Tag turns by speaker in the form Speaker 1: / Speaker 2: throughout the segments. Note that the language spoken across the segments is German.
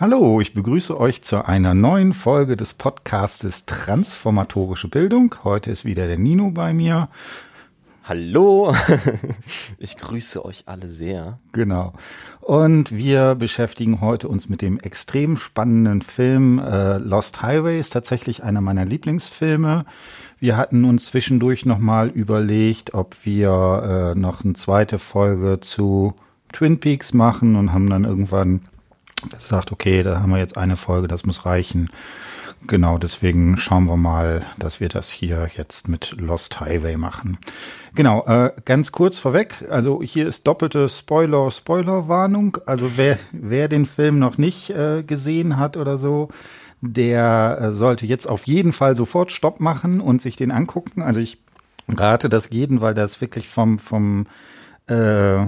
Speaker 1: Hallo, ich begrüße euch zu einer neuen Folge des Podcastes Transformatorische Bildung. Heute ist wieder der Nino bei mir.
Speaker 2: Hallo, ich grüße euch alle sehr.
Speaker 1: Genau. Und wir beschäftigen heute uns mit dem extrem spannenden Film äh, Lost Highway. Ist tatsächlich einer meiner Lieblingsfilme. Wir hatten uns zwischendurch nochmal überlegt, ob wir äh, noch eine zweite Folge zu Twin Peaks machen und haben dann irgendwann gesagt, okay, da haben wir jetzt eine Folge, das muss reichen. Genau, deswegen schauen wir mal, dass wir das hier jetzt mit Lost Highway machen. Genau, äh, ganz kurz vorweg, also hier ist doppelte Spoiler, Spoiler-Warnung. Also wer, wer den Film noch nicht äh, gesehen hat oder so, der äh, sollte jetzt auf jeden Fall sofort Stopp machen und sich den angucken. Also ich rate das jeden, weil das wirklich vom, vom äh,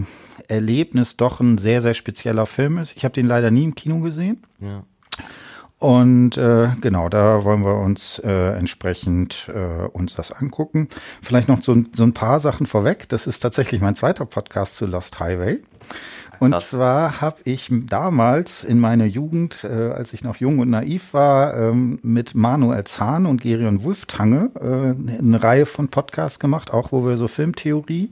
Speaker 1: Erlebnis doch ein sehr, sehr spezieller Film ist. Ich habe den leider nie im Kino gesehen. Ja. Und äh, genau, da wollen wir uns äh, entsprechend äh, uns das angucken. Vielleicht noch so, so ein paar Sachen vorweg. Das ist tatsächlich mein zweiter Podcast zu Lost Highway. Und Krass. zwar habe ich damals in meiner Jugend, äh, als ich noch jung und naiv war, ähm, mit Manuel Zahn und Gerion Wulftange äh, eine Reihe von Podcasts gemacht, auch wo wir so Filmtheorie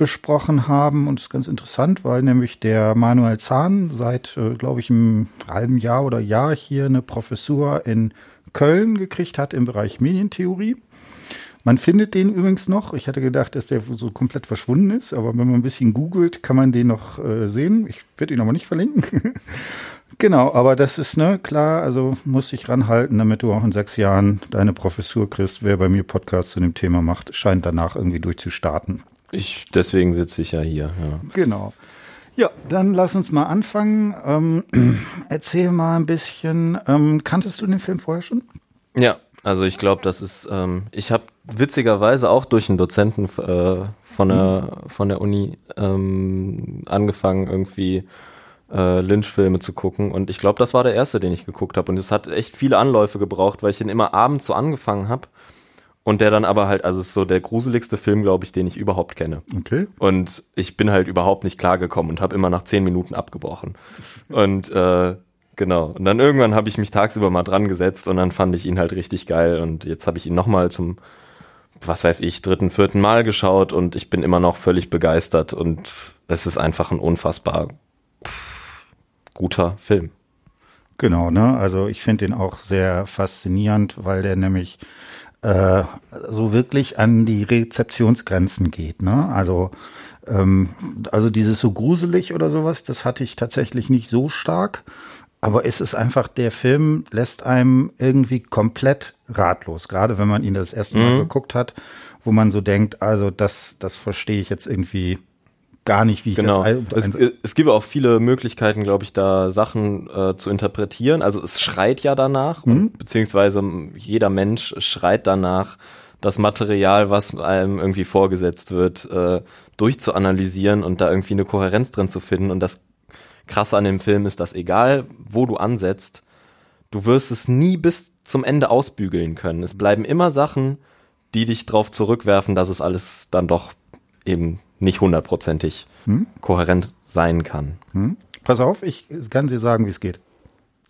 Speaker 1: besprochen haben. Und es ist ganz interessant, weil nämlich der Manuel Zahn seit, äh, glaube ich, einem halben Jahr oder Jahr hier eine Professur in Köln gekriegt hat im Bereich Medientheorie. Man findet den übrigens noch. Ich hatte gedacht, dass der so komplett verschwunden ist, aber wenn man ein bisschen googelt, kann man den noch äh, sehen. Ich werde ihn aber nicht verlinken. genau, aber das ist ne klar, also muss ich ranhalten, damit du auch in sechs Jahren deine Professur kriegst. Wer bei mir Podcast zu dem Thema macht, scheint danach irgendwie durchzustarten.
Speaker 2: Ich, deswegen sitze ich ja hier. Ja.
Speaker 1: Genau. Ja, dann lass uns mal anfangen. Ähm, erzähl mal ein bisschen. Ähm, kanntest du den Film vorher schon?
Speaker 2: Ja, also ich glaube, das ist. Ähm, ich habe witzigerweise auch durch einen Dozenten äh, von der von der Uni ähm, angefangen irgendwie äh, Lynch-Filme zu gucken und ich glaube, das war der erste, den ich geguckt habe und es hat echt viele Anläufe gebraucht, weil ich den immer abends so angefangen habe und der dann aber halt, also ist so der gruseligste Film, glaube ich, den ich überhaupt kenne.
Speaker 1: Okay.
Speaker 2: Und ich bin halt überhaupt nicht klargekommen und habe immer nach zehn Minuten abgebrochen. Und äh, genau. Und dann irgendwann habe ich mich tagsüber mal dran gesetzt und dann fand ich ihn halt richtig geil. Und jetzt habe ich ihn nochmal zum, was weiß ich, dritten, vierten Mal geschaut und ich bin immer noch völlig begeistert. Und es ist einfach ein unfassbar guter Film.
Speaker 1: Genau, ne? Also ich finde ihn auch sehr faszinierend, weil der nämlich äh, so wirklich an die Rezeptionsgrenzen geht. Ne? Also, ähm, also dieses so gruselig oder sowas, das hatte ich tatsächlich nicht so stark. Aber es ist einfach, der Film lässt einem irgendwie komplett ratlos, gerade wenn man ihn das erste Mal mhm. geguckt hat, wo man so denkt, also das, das verstehe ich jetzt irgendwie gar nicht, wie ich
Speaker 2: genau. das. Es, es gibt auch viele Möglichkeiten, glaube ich, da Sachen äh, zu interpretieren. Also es schreit ja danach, mhm. und, beziehungsweise jeder Mensch schreit danach, das Material, was einem irgendwie vorgesetzt wird, äh, durchzuanalysieren und da irgendwie eine Kohärenz drin zu finden. Und das Krasse an dem Film ist, dass egal, wo du ansetzt, du wirst es nie bis zum Ende ausbügeln können. Es bleiben immer Sachen, die dich darauf zurückwerfen, dass es alles dann doch eben nicht hundertprozentig hm? kohärent sein kann.
Speaker 1: Hm? Pass auf, ich kann dir sagen, wie es geht.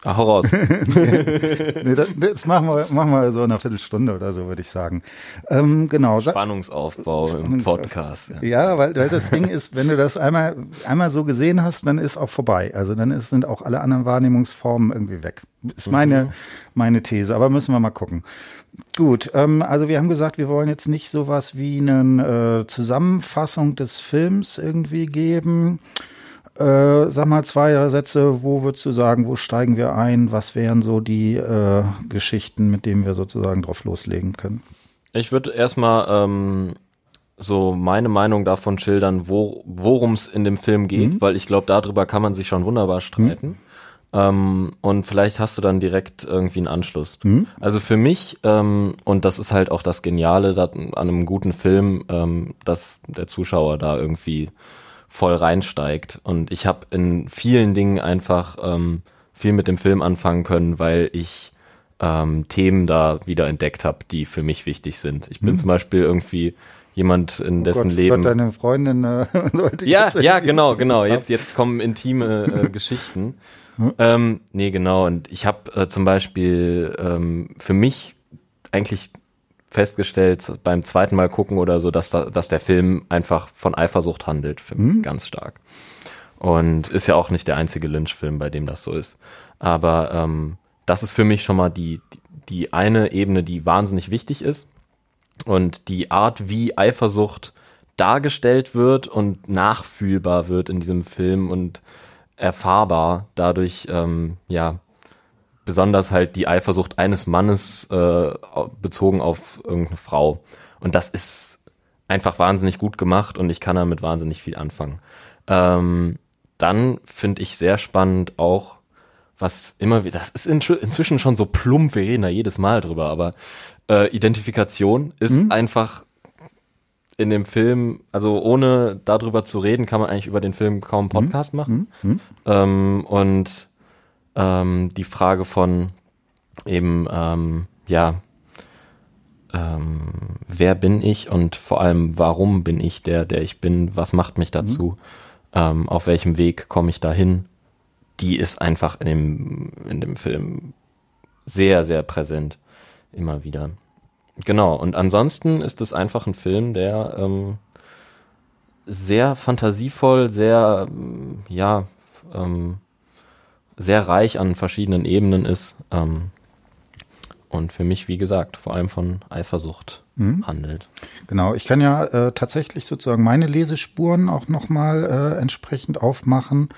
Speaker 2: Ach, hau raus.
Speaker 1: nee, das, das, machen wir, machen wir so in einer Viertelstunde oder so, würde ich sagen. Ähm, genau.
Speaker 2: Spannungsaufbau im Podcast.
Speaker 1: Ja, ja weil, weil das Ding ist, wenn du das einmal, einmal so gesehen hast, dann ist auch vorbei. Also dann ist, sind auch alle anderen Wahrnehmungsformen irgendwie weg. Ist meine, mhm. meine These, aber müssen wir mal gucken. Gut, ähm, also wir haben gesagt, wir wollen jetzt nicht sowas wie eine äh, Zusammenfassung des Films irgendwie geben. Äh, sag mal zwei Sätze, wo würdest du sagen, wo steigen wir ein? Was wären so die äh, Geschichten, mit denen wir sozusagen drauf loslegen können?
Speaker 2: Ich würde erstmal ähm, so meine Meinung davon schildern, wo, worum es in dem Film geht, mhm. weil ich glaube, darüber kann man sich schon wunderbar streiten. Mhm. Ähm, und vielleicht hast du dann direkt irgendwie einen Anschluss. Mhm. Also für mich, ähm, und das ist halt auch das Geniale an einem guten Film, ähm, dass der Zuschauer da irgendwie voll reinsteigt. Und ich habe in vielen Dingen einfach ähm, viel mit dem Film anfangen können, weil ich ähm, Themen da wieder entdeckt habe, die für mich wichtig sind. Ich bin mhm. zum Beispiel irgendwie jemand, in oh dessen Gott, Leben.
Speaker 1: deine Freundin äh,
Speaker 2: Ja, ja, genau, genau. Jetzt, jetzt kommen intime äh, Geschichten. Hm? Ähm, nee, genau. Und ich habe äh, zum Beispiel ähm, für mich eigentlich festgestellt beim zweiten Mal gucken oder so, dass, da, dass der Film einfach von Eifersucht handelt, für mich mhm. ganz stark. Und ist ja auch nicht der einzige Lynch-Film, bei dem das so ist. Aber ähm, das ist für mich schon mal die, die eine Ebene, die wahnsinnig wichtig ist. Und die Art, wie Eifersucht dargestellt wird und nachfühlbar wird in diesem Film und erfahrbar dadurch, ähm, ja, besonders halt die Eifersucht eines Mannes äh, bezogen auf irgendeine Frau. Und das ist einfach wahnsinnig gut gemacht und ich kann damit wahnsinnig viel anfangen. Ähm, dann finde ich sehr spannend auch, was immer wieder, das ist in, inzwischen schon so plump, wir reden da jedes Mal drüber, aber äh, Identifikation ist mhm. einfach in dem Film, also ohne darüber zu reden, kann man eigentlich über den Film kaum einen mhm. Podcast mhm. machen. Mhm. Ähm, und ähm, die Frage von eben, ähm, ja, ähm, wer bin ich und vor allem, warum bin ich der, der ich bin, was macht mich dazu, mhm. ähm, auf welchem Weg komme ich dahin, die ist einfach in dem, in dem Film sehr, sehr präsent, immer wieder. Genau, und ansonsten ist es einfach ein Film, der ähm, sehr fantasievoll, sehr, ja, ähm, sehr reich an verschiedenen Ebenen ist. Ähm, und für mich, wie gesagt, vor allem von Eifersucht mhm. handelt.
Speaker 1: Genau, ich kann ja äh, tatsächlich sozusagen meine Lesespuren auch nochmal äh, entsprechend aufmachen.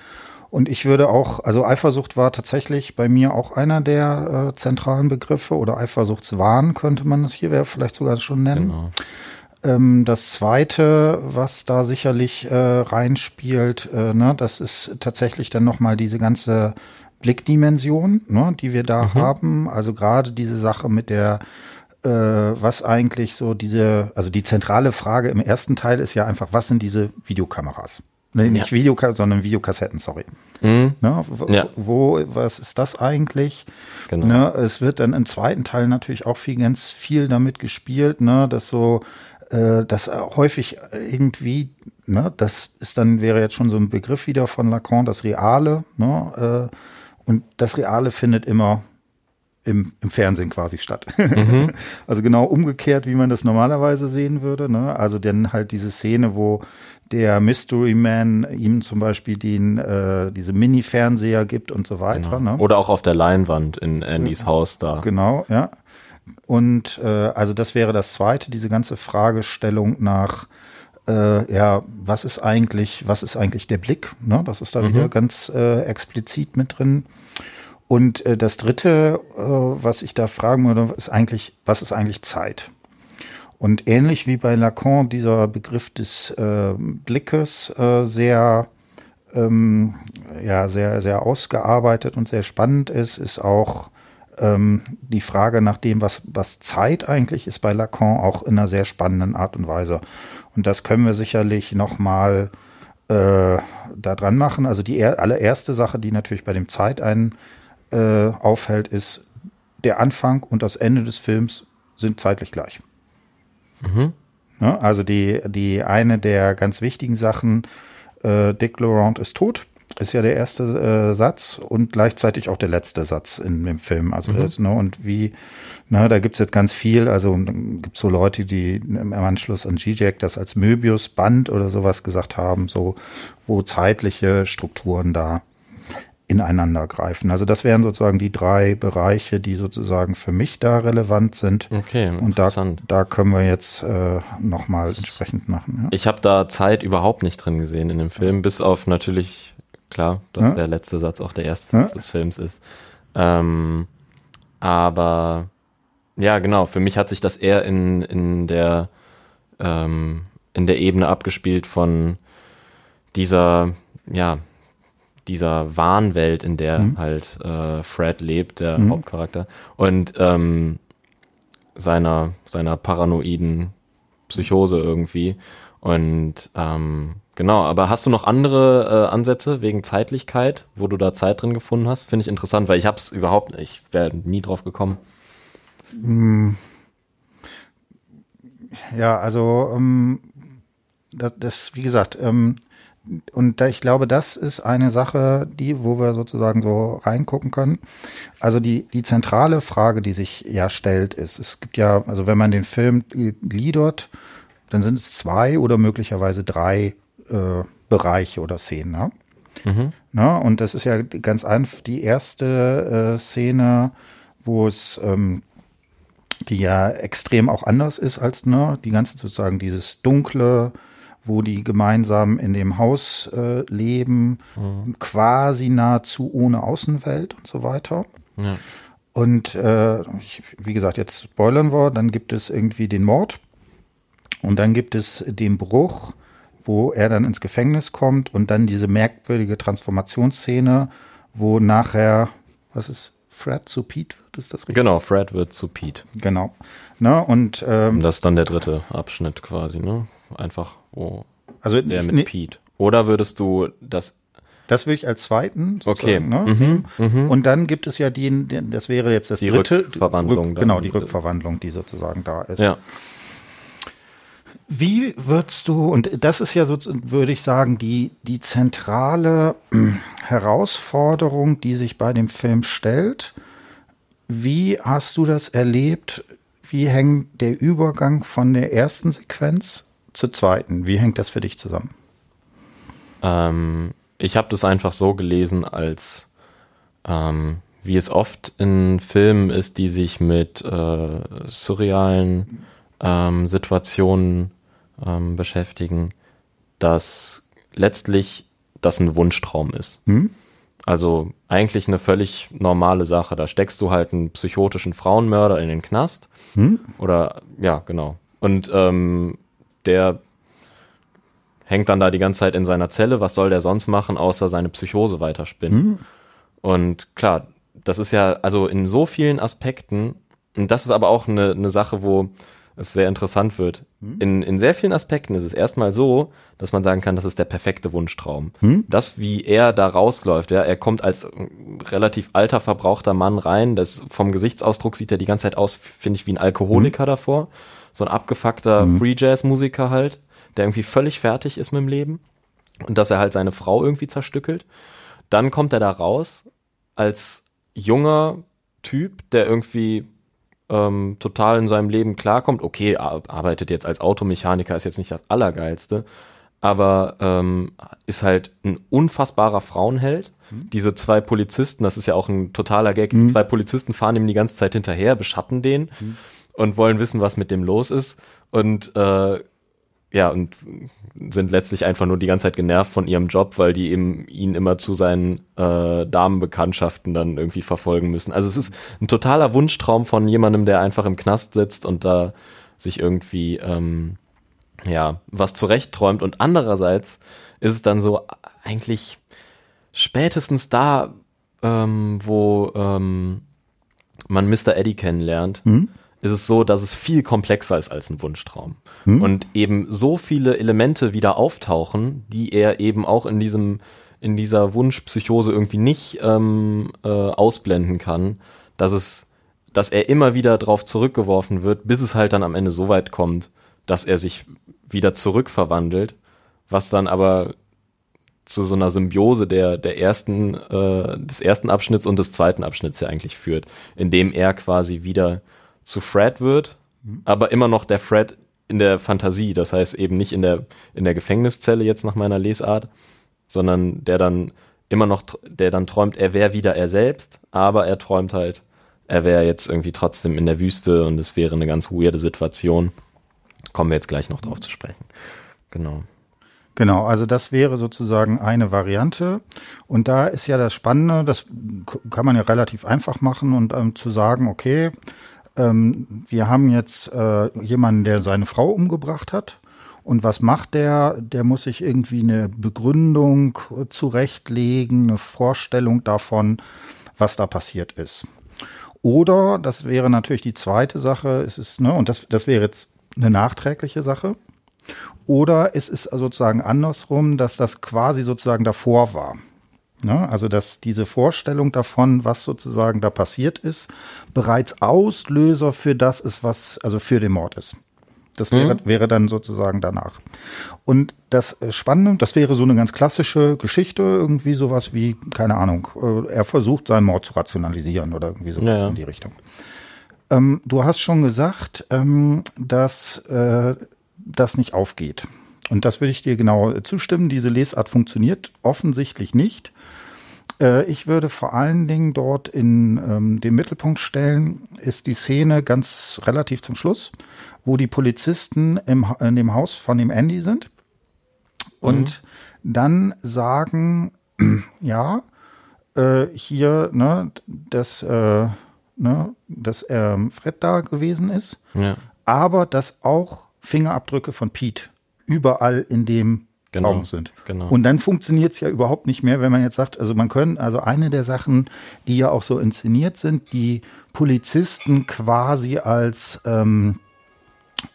Speaker 1: Und ich würde auch, also Eifersucht war tatsächlich bei mir auch einer der äh, zentralen Begriffe oder Eifersuchtswahn könnte man es hier vielleicht sogar schon nennen. Genau. Ähm, das zweite, was da sicherlich äh, reinspielt, äh, ne, das ist tatsächlich dann nochmal diese ganze Blickdimension, ne, die wir da mhm. haben. Also gerade diese Sache mit der äh, was eigentlich so diese, also die zentrale Frage im ersten Teil ist ja einfach, was sind diese Videokameras? Nee, nicht ja. Video, sondern Videokassetten, sorry. Mhm. Ne, wo, ja. wo, was ist das eigentlich? Genau. Ne, es wird dann im zweiten Teil natürlich auch viel, ganz viel damit gespielt, ne, dass so äh, das häufig irgendwie, ne, das ist dann, wäre jetzt schon so ein Begriff wieder von Lacan, das Reale, ne, äh, und das Reale findet immer im, im Fernsehen quasi statt. Mhm. also genau umgekehrt, wie man das normalerweise sehen würde. Ne? Also dann halt diese Szene, wo der Mystery Man ihm zum Beispiel den, äh, diese Mini-Fernseher gibt und so weiter.
Speaker 2: Genau. Ne? Oder auch auf der Leinwand in Andys ja. Haus da.
Speaker 1: Genau, ja. Und äh, also das wäre das Zweite, diese ganze Fragestellung nach äh, ja, was ist eigentlich, was ist eigentlich der Blick? Ne? Das ist da mhm. wieder ganz äh, explizit mit drin. Und äh, das Dritte, äh, was ich da fragen würde, ist eigentlich, was ist eigentlich Zeit? Und ähnlich wie bei Lacan dieser Begriff des äh, Blickes äh, sehr ähm, ja sehr sehr ausgearbeitet und sehr spannend ist, ist auch ähm, die Frage nach dem, was, was Zeit eigentlich ist bei Lacan, auch in einer sehr spannenden Art und Weise. Und das können wir sicherlich nochmal äh, da dran machen. Also die allererste Sache, die natürlich bei dem Zeit einen äh, auffällt, ist, der Anfang und das Ende des Films sind zeitlich gleich. Mhm. Ja, also die, die eine der ganz wichtigen Sachen, äh, Dick Laurent ist tot ist ja der erste äh, Satz und gleichzeitig auch der letzte Satz in dem Film. Also mhm. das, ne, und wie, na, da gibt's jetzt ganz viel, also gibt so Leute, die im Anschluss an G-Jack das als Möbius-Band oder sowas gesagt haben, so wo zeitliche Strukturen da ineinander greifen. Also das wären sozusagen die drei Bereiche, die sozusagen für mich da relevant sind.
Speaker 2: Okay,
Speaker 1: und da, da können wir jetzt äh, nochmal entsprechend machen.
Speaker 2: Ja. Ich habe da Zeit überhaupt nicht drin gesehen in dem Film, bis auf natürlich klar, dass ja? der letzte Satz auch der erste ja? Satz des Films ist. Ähm, aber ja, genau, für mich hat sich das eher in, in der ähm, in der Ebene abgespielt von dieser, ja, dieser Wahnwelt, in der mhm. halt äh, Fred lebt, der mhm. Hauptcharakter, und ähm, seiner, seiner paranoiden Psychose irgendwie. Und ähm, Genau, aber hast du noch andere äh, Ansätze wegen Zeitlichkeit, wo du da Zeit drin gefunden hast? Finde ich interessant, weil ich habe es überhaupt, ich wäre nie drauf gekommen. Hm.
Speaker 1: Ja, also ähm, das, das, wie gesagt, ähm, und da, ich glaube, das ist eine Sache, die, wo wir sozusagen so reingucken können. Also die, die zentrale Frage, die sich ja stellt, ist, es gibt ja, also wenn man den Film gliedert, dann sind es zwei oder möglicherweise drei äh, Bereiche oder Szenen. Ne? Mhm. Na, und das ist ja ganz einfach die erste äh, Szene, wo es ähm, die ja extrem auch anders ist als ne, die ganze sozusagen dieses dunkle, wo die gemeinsam in dem Haus äh, leben, mhm. quasi nahezu ohne Außenwelt und so weiter. Ja. Und äh, ich, wie gesagt, jetzt spoilern wir, dann gibt es irgendwie den Mord und dann gibt es den Bruch, wo er dann ins Gefängnis kommt und dann diese merkwürdige Transformationsszene, wo nachher, was ist Fred zu Pete wird, ist das
Speaker 2: richtig? Genau, Fred wird zu Pete.
Speaker 1: Genau. Ne, und ähm,
Speaker 2: das ist dann der dritte Abschnitt quasi, ne? Einfach, wo also, der mit ne, Pete. Oder würdest du das
Speaker 1: das würde ich als zweiten.
Speaker 2: Okay. Ne?
Speaker 1: Mhm, mhm. Und dann gibt es ja die, das wäre jetzt das
Speaker 2: die
Speaker 1: dritte.
Speaker 2: Rückverwandlung.
Speaker 1: Rück, genau, die Rückverwandlung, die sozusagen da ist.
Speaker 2: Ja.
Speaker 1: Wie würdest du, und das ist ja so, würde ich sagen, die, die zentrale hm, Herausforderung, die sich bei dem Film stellt. Wie hast du das erlebt? Wie hängt der Übergang von der ersten Sequenz zur zweiten? Wie hängt das für dich zusammen?
Speaker 2: Ähm, ich habe das einfach so gelesen, als ähm, wie es oft in Filmen ist, die sich mit äh, surrealen ähm, Situationen ähm, beschäftigen, dass letztlich das ein Wunschtraum ist. Hm? Also eigentlich eine völlig normale Sache. Da steckst du halt einen psychotischen Frauenmörder in den Knast. Hm? Oder ja, genau. Und ähm, der hängt dann da die ganze Zeit in seiner Zelle. Was soll der sonst machen, außer seine Psychose weiterspinnen? Hm? Und klar, das ist ja also in so vielen Aspekten, und das ist aber auch eine, eine Sache, wo es sehr interessant wird. Hm? In, in sehr vielen Aspekten ist es erstmal so, dass man sagen kann, das ist der perfekte Wunschtraum. Hm? Das, wie er da rausläuft, ja, er kommt als relativ alter, verbrauchter Mann rein, das vom Gesichtsausdruck sieht er die ganze Zeit aus, finde ich, wie ein Alkoholiker hm? davor. So ein abgefuckter hm? Free Jazz Musiker halt, der irgendwie völlig fertig ist mit dem Leben und dass er halt seine Frau irgendwie zerstückelt. Dann kommt er da raus als junger Typ, der irgendwie ähm, total in seinem Leben klarkommt. Okay, arbeitet jetzt als Automechaniker, ist jetzt nicht das Allergeilste, aber ähm, ist halt ein unfassbarer Frauenheld. Mhm. Diese zwei Polizisten, das ist ja auch ein totaler Gag, mhm. zwei Polizisten fahren ihm die ganze Zeit hinterher, beschatten den mhm. Und wollen wissen, was mit dem los ist. Und äh, ja, und sind letztlich einfach nur die ganze Zeit genervt von ihrem Job, weil die eben ihn immer zu seinen äh, Damenbekanntschaften dann irgendwie verfolgen müssen. Also es ist ein totaler Wunschtraum von jemandem, der einfach im Knast sitzt und da sich irgendwie ähm, ja was zurechtträumt. Und andererseits ist es dann so eigentlich spätestens da, ähm, wo ähm, man Mr. Eddie kennenlernt. Mhm ist es so, dass es viel komplexer ist als ein Wunschtraum. Hm? Und eben so viele Elemente wieder auftauchen, die er eben auch in diesem, in dieser Wunschpsychose irgendwie nicht ähm, äh, ausblenden kann, dass es, dass er immer wieder drauf zurückgeworfen wird, bis es halt dann am Ende so weit kommt, dass er sich wieder zurückverwandelt, was dann aber zu so einer Symbiose der, der ersten, äh, des ersten Abschnitts und des zweiten Abschnitts ja eigentlich führt, indem er quasi wieder zu Fred wird, aber immer noch der Fred in der Fantasie. Das heißt eben nicht in der, in der Gefängniszelle jetzt nach meiner Lesart, sondern der dann immer noch, der dann träumt, er wäre wieder er selbst, aber er träumt halt, er wäre jetzt irgendwie trotzdem in der Wüste und es wäre eine ganz weirde Situation. Kommen wir jetzt gleich noch drauf zu sprechen. Genau.
Speaker 1: Genau, also das wäre sozusagen eine Variante. Und da ist ja das Spannende, das kann man ja relativ einfach machen und ähm, zu sagen, okay, ähm, wir haben jetzt äh, jemanden, der seine Frau umgebracht hat. Und was macht der? Der muss sich irgendwie eine Begründung zurechtlegen, eine Vorstellung davon, was da passiert ist. Oder, das wäre natürlich die zweite Sache, es ist, ne, und das, das wäre jetzt eine nachträgliche Sache. Oder es ist sozusagen andersrum, dass das quasi sozusagen davor war. Ne? Also dass diese Vorstellung davon, was sozusagen da passiert ist, bereits Auslöser für das ist, was, also für den Mord ist. Das wäre, wäre dann sozusagen danach. Und das äh, Spannende, das wäre so eine ganz klassische Geschichte, irgendwie sowas wie, keine Ahnung, äh, er versucht seinen Mord zu rationalisieren oder irgendwie sowas
Speaker 2: Ja, ja.
Speaker 1: in die Richtung. Ähm, du hast schon gesagt, ähm, dass äh, das nicht aufgeht. Und das würde ich dir genau zustimmen. Diese Lesart funktioniert offensichtlich nicht. Äh, ich würde vor allen Dingen dort in ähm, den Mittelpunkt stellen, ist die Szene ganz relativ zum Schluss, wo die Polizisten im, in dem Haus von dem Andy sind und dann sagen, ja, äh, hier, ne, dass, äh, ne, dass ähm, Fred da gewesen ist,
Speaker 2: Ja.
Speaker 1: aber dass auch Fingerabdrücke von Pete überall in dem
Speaker 2: Genau,
Speaker 1: Raum sind.
Speaker 2: genau.
Speaker 1: Und dann funktioniert es ja überhaupt nicht mehr, wenn man jetzt sagt, also man können, also eine der Sachen, die ja auch so inszeniert sind, die Polizisten quasi als ähm,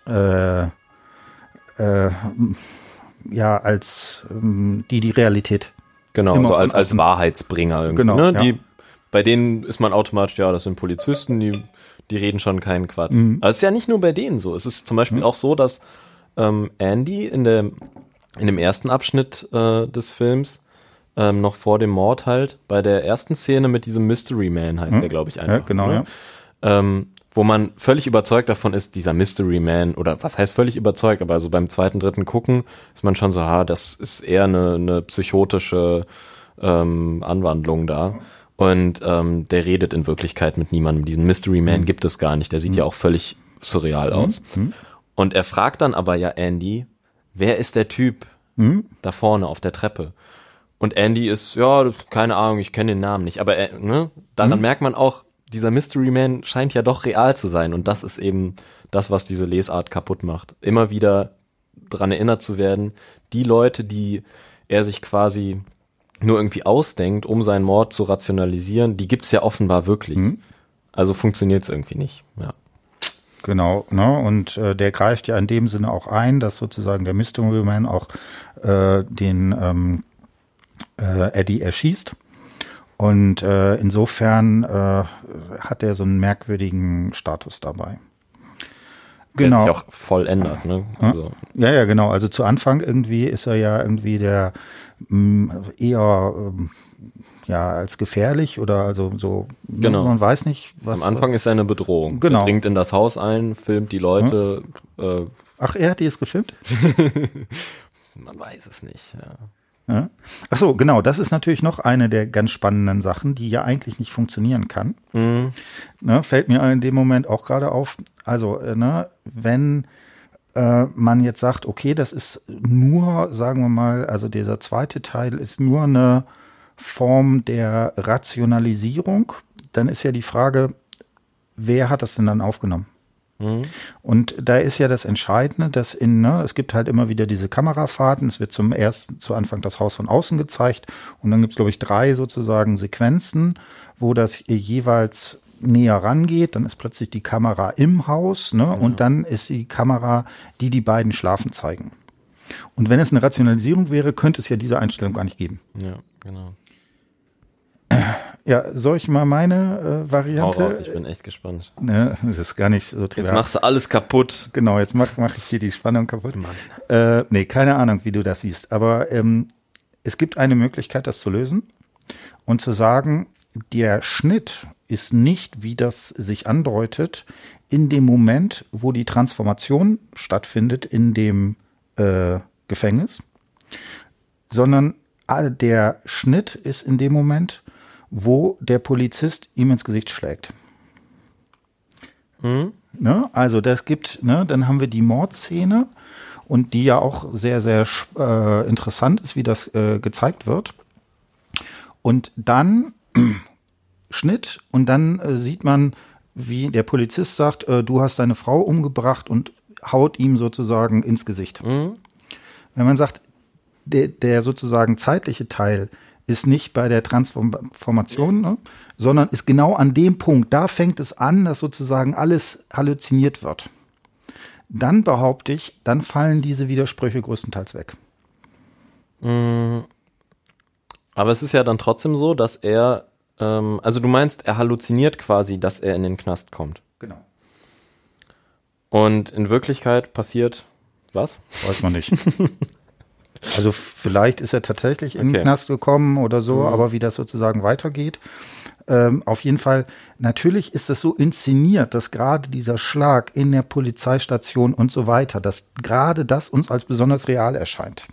Speaker 1: äh, äh, ja, als ähm, die die Realität
Speaker 2: Genau,
Speaker 1: Immer
Speaker 2: so
Speaker 1: von
Speaker 2: als, als. Wahrheitsbringer irgendwie.
Speaker 1: Genau,
Speaker 2: ne?
Speaker 1: ja.
Speaker 2: die, bei denen ist man automatisch, ja, das sind Polizisten, die, die reden schon keinen Quatsch.
Speaker 1: Mhm.
Speaker 2: Aber es ist ja nicht nur bei denen so. Es ist zum Beispiel auch so, dass ähm, Andy in, der, in dem ersten Abschnitt äh, des Films, ähm, noch vor dem Mord halt, bei der ersten Szene mit diesem Mystery Man heißt der, glaube ich, einfach.
Speaker 1: Ja, genau,
Speaker 2: ne?
Speaker 1: ja.
Speaker 2: ähm, wo man völlig überzeugt davon ist, dieser Mystery Man, oder was heißt völlig überzeugt, aber so beim zweiten, dritten Gucken ist man schon so, ha, das ist eher eine, eine psychotische ähm, Anwandlung da. Und ähm, der redet in Wirklichkeit mit niemandem. Diesen Mystery Man gibt es gar nicht. Der sieht ja auch völlig surreal aus. Und er fragt dann aber ja Andy, wer ist der Typ da vorne auf der Treppe? Und Andy ist, ja, keine Ahnung, ich kenne den Namen nicht. Aber er, ne, daran merkt man auch, dieser Mystery Man scheint ja doch real zu sein. Und das ist eben das, was diese Lesart kaputt macht. Immer wieder dran erinnert zu werden, die Leute, die er sich quasi nur irgendwie ausdenkt, um seinen Mord zu rationalisieren, die gibt's ja offenbar wirklich. Also funktioniert's irgendwie nicht. Ja.
Speaker 1: Genau, ne? Und äh, der greift ja in dem Sinne auch ein, dass sozusagen der Mystery Man auch äh, den ähm, äh, Eddie erschießt. Und äh, insofern äh, hat er so einen merkwürdigen Status dabei.
Speaker 2: Der
Speaker 1: Genau.
Speaker 2: sich auch voll ändert, ne? Also,
Speaker 1: Ja, ja, genau. Also zu Anfang irgendwie ist er ja irgendwie der mh, eher ähm, ja als gefährlich oder also so.
Speaker 2: Genau.
Speaker 1: Man weiß nicht, was.
Speaker 2: am Anfang ist er eine Bedrohung.
Speaker 1: Genau.
Speaker 2: Er dringt in das Haus ein, filmt die Leute, äh,
Speaker 1: Ach, er hat die es gefilmt?
Speaker 2: man weiß es nicht. Ja.
Speaker 1: Ja. Ach so, genau. Das ist natürlich noch eine der ganz spannenden Sachen, die ja eigentlich nicht funktionieren kann.
Speaker 2: Mhm.
Speaker 1: Ne, fällt mir in dem Moment auch gerade auf. Also, äh, ne, wenn äh, man jetzt sagt, okay, das ist nur, sagen wir mal, also dieser zweite Teil ist nur eine Form der Rationalisierung, dann ist ja die Frage, wer hat das denn dann aufgenommen? Und da ist ja das Entscheidende, dass in, ne, es gibt halt immer wieder diese Kamerafahrten, es wird zum ersten, zu Anfang das Haus von außen gezeigt und dann gibt es, glaube ich, drei sozusagen Sequenzen, wo das jeweils näher rangeht, dann ist plötzlich die Kamera im Haus, ne, und dann ist die Kamera, die die beiden schlafen zeigen. Und wenn es eine Rationalisierung wäre, könnte es ja diese Einstellung gar nicht geben.
Speaker 2: ja, genau.
Speaker 1: Ja, soll ich mal meine äh,
Speaker 2: Hau
Speaker 1: Variante?
Speaker 2: raus, ich bin echt gespannt.
Speaker 1: ne, das ist gar nicht so
Speaker 2: Jetzt
Speaker 1: trivial.
Speaker 2: machst du alles kaputt.
Speaker 1: Genau, jetzt mache mach ich dir die Spannung kaputt. Äh, nee, keine Ahnung, wie du das siehst. Aber ähm, es gibt eine Möglichkeit, das zu lösen und zu sagen, der Schnitt ist nicht, wie das sich andeutet, in dem Moment, wo die Transformation stattfindet in dem äh, Gefängnis, sondern all- der Schnitt ist in dem Moment, wo der Polizist ihm ins Gesicht schlägt. Ne? Also das gibt, ne, dann haben wir die Mordszene und die ja auch sehr, sehr äh, interessant ist, wie das äh, gezeigt wird. Und dann Schnitt und dann äh, sieht man, wie der Polizist sagt, äh, du hast deine Frau umgebracht und haut ihm sozusagen ins Gesicht. Wenn man sagt, der, der sozusagen zeitliche Teil ist nicht bei der Transformation, ne, sondern ist genau an dem Punkt, da fängt es an, dass sozusagen alles halluziniert wird. Dann behaupte ich, dann fallen diese Widersprüche größtenteils weg.
Speaker 2: Aber es ist ja dann trotzdem so, dass er, ähm, also du meinst, er halluziniert quasi, dass er in den Knast kommt.
Speaker 1: Genau.
Speaker 2: Und in Wirklichkeit passiert was?
Speaker 1: Weiß man nicht. also vielleicht ist er tatsächlich in den Knast gekommen oder so, mhm. aber wie das sozusagen weitergeht. Ähm, auf jeden Fall, natürlich ist es so inszeniert, dass gerade dieser Schlag in der Polizeistation und so weiter, dass gerade das uns als besonders real erscheint.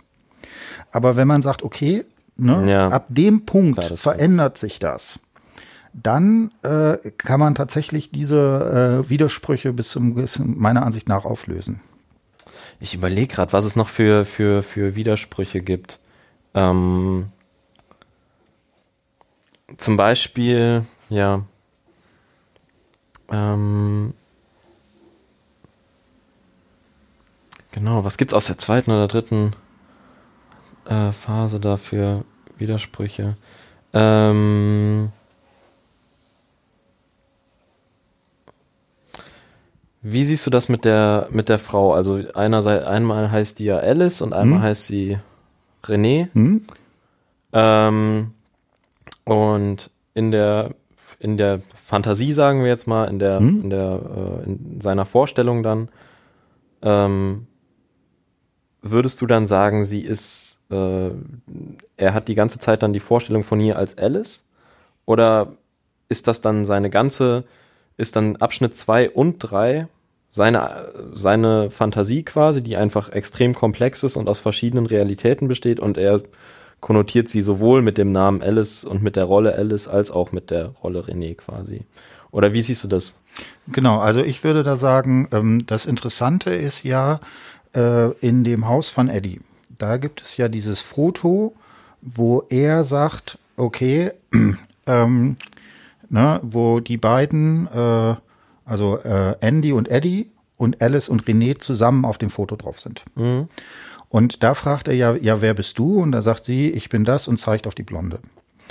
Speaker 1: Aber wenn man sagt, okay, ne, ja. ab dem Punkt Klar, verändert sich das, dann äh, kann man tatsächlich diese äh, Widersprüche bis zum gewissen, meiner Ansicht nach auflösen.
Speaker 2: Ich überlege gerade, was es noch für, für, für Widersprüche gibt. Ähm, zum Beispiel, ja, ähm, genau, was gibt's aus der zweiten oder dritten äh, Phase dafür Widersprüche? Ähm, Wie siehst du das mit der, mit der Frau? Also einerseits, einmal heißt die ja Alice und einmal hm. heißt sie René. Hm. Ähm, und in der, in der Fantasie, sagen wir jetzt mal, in der, hm. in der, äh, in seiner Vorstellung dann, ähm, würdest du dann sagen, sie ist, äh, er hat die ganze Zeit dann die Vorstellung von ihr als Alice? Oder ist das dann seine ganze, ist dann Abschnitt zwei und drei seine, seine Fantasie quasi, die einfach extrem komplex ist und aus verschiedenen Realitäten besteht und er konnotiert sie sowohl mit dem Namen Alice und mit der Rolle Alice als auch mit der Rolle René quasi. Oder wie siehst du das?
Speaker 1: Genau, also ich würde da sagen, ähm, das Interessante ist ja äh, in dem Haus von Eddie. Da gibt es ja dieses Foto, wo er sagt, okay, ähm, ne, wo die beiden äh, also äh, Andy und Eddie und Alice und René zusammen auf dem Foto drauf sind. Mhm. Und da fragt er ja, ja, wer bist du? Und da sagt sie, ich bin das und zeigt auf die Blonde.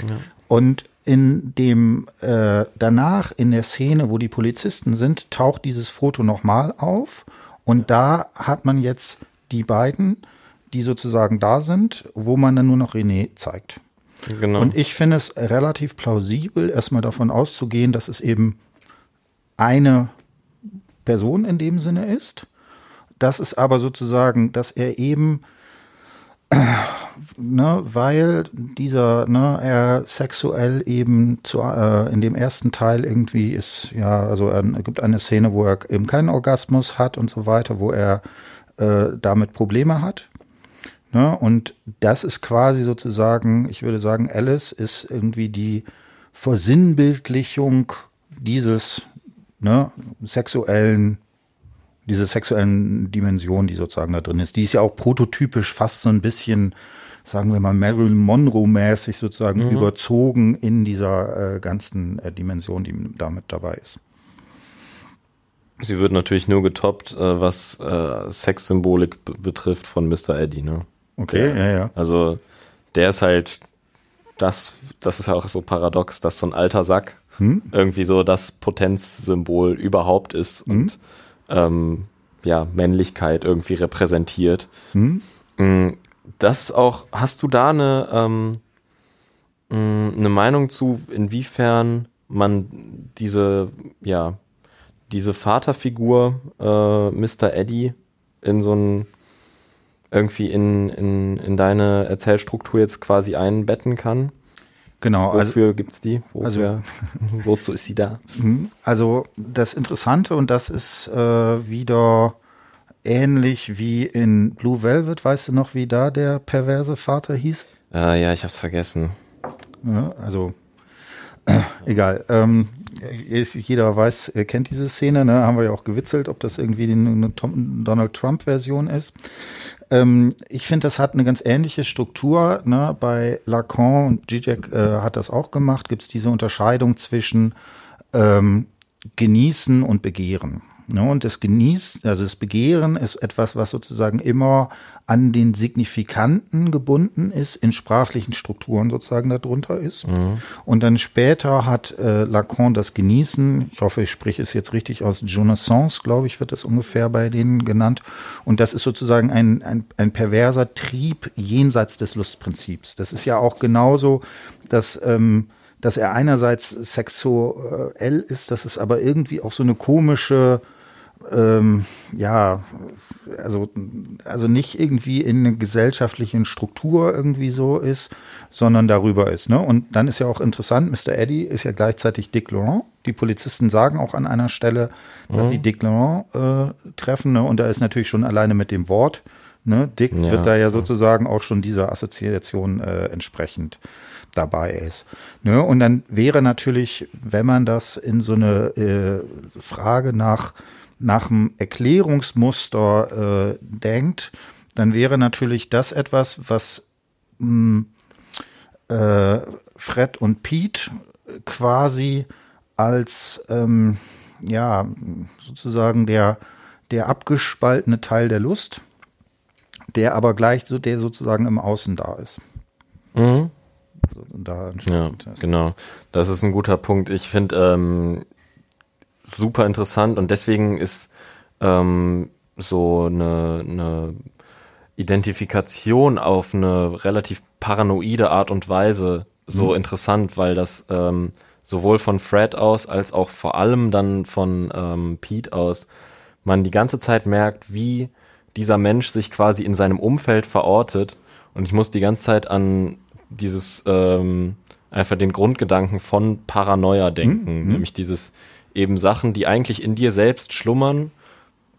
Speaker 1: Ja. Und in dem äh, danach in der Szene, wo die Polizisten sind, taucht dieses Foto nochmal auf und da hat man jetzt die beiden, die sozusagen da sind, wo man dann nur noch René zeigt. Genau. Und ich finde es relativ plausibel, erstmal davon auszugehen, dass es eben eine Person in dem Sinne ist. Das ist aber sozusagen, dass er eben, äh, ne, weil dieser, ne, er sexuell eben zu, äh, in dem ersten Teil irgendwie ist, ja, also er gibt eine Szene, wo er eben keinen Orgasmus hat und so weiter, wo er äh, damit Probleme hat. Ne, und das ist quasi sozusagen, ich würde sagen, Alice ist irgendwie die Versinnbildlichung dieses ne, sexuellen, diese sexuellen Dimension, die sozusagen da drin ist. Die ist ja auch prototypisch fast so ein bisschen, sagen wir mal, Marilyn Monroe-mäßig sozusagen mhm. überzogen in dieser äh, ganzen äh, Dimension, die damit dabei ist.
Speaker 2: Sie wird natürlich nur getoppt, äh, was äh, Sexsymbolik betrifft von Mr. Eddie, ne?
Speaker 1: Okay, ja, ja.
Speaker 2: Also der ist halt, das, das ist ja auch so paradox, dass so ein alter Sack hm? irgendwie so das Potenzsymbol überhaupt ist hm? und ähm, ja, Männlichkeit irgendwie repräsentiert. Hm? Mm, das ist auch, hast du da eine, ähm, mm, eine Meinung zu, inwiefern man diese, ja, diese Vaterfigur äh, Mr. Eddie in so ein irgendwie in, in, in deine Erzählstruktur jetzt quasi einbetten kann?
Speaker 1: Genau.
Speaker 2: Also Wofür also, gibt's die? Wofür, also, wozu ist sie da?
Speaker 1: Mhm. Also das Interessante und das ist äh, wieder ähnlich wie in Blue Velvet. Weißt du noch, wie da der perverse Vater hieß?
Speaker 2: Äh, ja, ich hab's vergessen.
Speaker 1: Ja, also äh, egal. Ähm, jeder weiß, kennt diese Szene. Ne? Haben wir ja auch gewitzelt, ob das irgendwie eine Donald Trump-Version ist. Ähm, ich finde, das hat eine ganz ähnliche Struktur. Ne? Bei Lacan und Zizek äh, hat das auch gemacht, gibt es diese Unterscheidung zwischen ähm, Genießen und Begehren. Ne? Und das Genießen, also das Begehren ist etwas, was sozusagen immer an den Signifikanten gebunden ist, in sprachlichen Strukturen sozusagen darunter ist. Mhm. Und dann später hat äh, Lacan das Genießen, ich hoffe, ich spreche es jetzt richtig aus, Jonaissance, glaube ich, wird das ungefähr bei denen genannt. Und das ist sozusagen ein, ein, ein perverser Trieb jenseits des Lustprinzips. Das ist ja auch genauso, dass ähm, dass er einerseits sexuell ist, dass es aber irgendwie auch so eine komische ähm, ja, also, also nicht irgendwie in einer gesellschaftlichen Struktur irgendwie so ist, sondern darüber ist. Ne? Und dann ist ja auch interessant, Mr. Eddie ist ja gleichzeitig Dick Laurent. Die Polizisten sagen auch an einer Stelle, dass mhm. sie Dick Laurent äh, treffen. Ne? Und da ist natürlich schon alleine mit dem Wort, ne? Dick ja. wird da ja sozusagen auch schon dieser Assoziation äh, entsprechend dabei ist. Ne? Und dann wäre natürlich, wenn man das in so eine äh, Frage nach nach einem Erklärungsmuster äh, denkt, dann wäre natürlich das etwas, was mh, hm, äh, Fred und Pete quasi als ähm, ja sozusagen der der abgespaltene Teil der Lust, der aber gleich so der sozusagen im Außen da ist.
Speaker 2: Mhm. Also da ja, genau. Das ist ein guter Punkt. Ich finde, ähm, super interessant und deswegen ist ähm, so eine, eine Identifikation auf eine relativ paranoide Art und Weise so mhm. interessant, weil das ähm, sowohl von Fred aus als auch vor allem dann von ähm, Pete aus man die ganze Zeit merkt, wie dieser Mensch sich quasi in seinem Umfeld verortet. Und ich muss die ganze Zeit an dieses ähm, einfach den Grundgedanken von Paranoia denken, mhm. nämlich dieses eben Sachen, die eigentlich in dir selbst schlummern.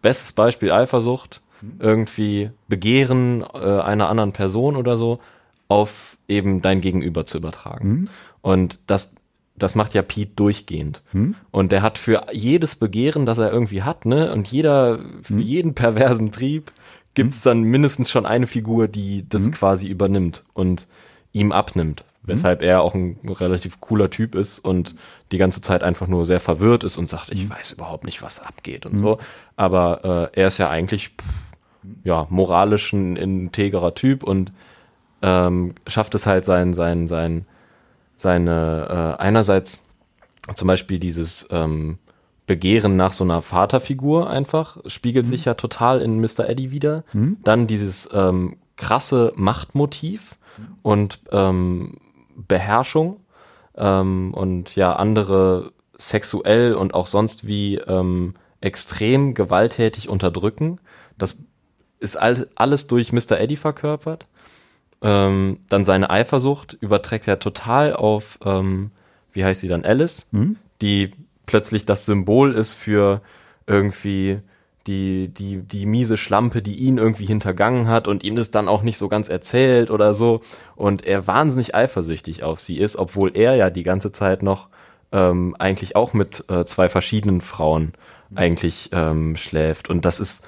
Speaker 2: Bestes Beispiel Eifersucht, irgendwie Begehren äh, einer anderen Person oder so, auf eben dein Gegenüber zu übertragen. Mhm. Und das, das macht ja Pete durchgehend. Mhm. Und der hat für jedes Begehren, das er irgendwie hat, ne, und jeder, für mhm. jeden perversen Trieb gibt's dann mindestens schon eine Figur, die das mhm. quasi übernimmt und ihm abnimmt. Mhm. weshalb er auch ein relativ cooler Typ ist und die ganze Zeit einfach nur sehr verwirrt ist und sagt, ich mhm. weiß überhaupt nicht, was abgeht und mhm. so. Aber äh, er ist ja eigentlich ja moralisch ein integrer Typ und ähm, schafft es halt sein sein sein seine äh, einerseits zum Beispiel dieses ähm, Begehren nach so einer Vaterfigur einfach spiegelt mhm. sich ja total in Mr. Eddie wieder. Mhm. Dann dieses ähm, krasse Machtmotiv und ähm, Beherrschung ähm, und ja andere sexuell und auch sonst wie ähm, extrem gewalttätig unterdrücken. Das ist all, alles durch Mr. Eddie verkörpert. Ähm, dann seine Eifersucht überträgt er total auf, ähm, wie heißt sie dann, Alice, mhm. die plötzlich das Symbol ist für irgendwie die, die, die miese Schlampe, die ihn irgendwie hintergangen hat und ihm das dann auch nicht so ganz erzählt oder so. Und er wahnsinnig eifersüchtig auf sie ist, obwohl er ja die ganze Zeit noch ähm, eigentlich auch mit äh, zwei verschiedenen Frauen eigentlich ähm, schläft. Und das ist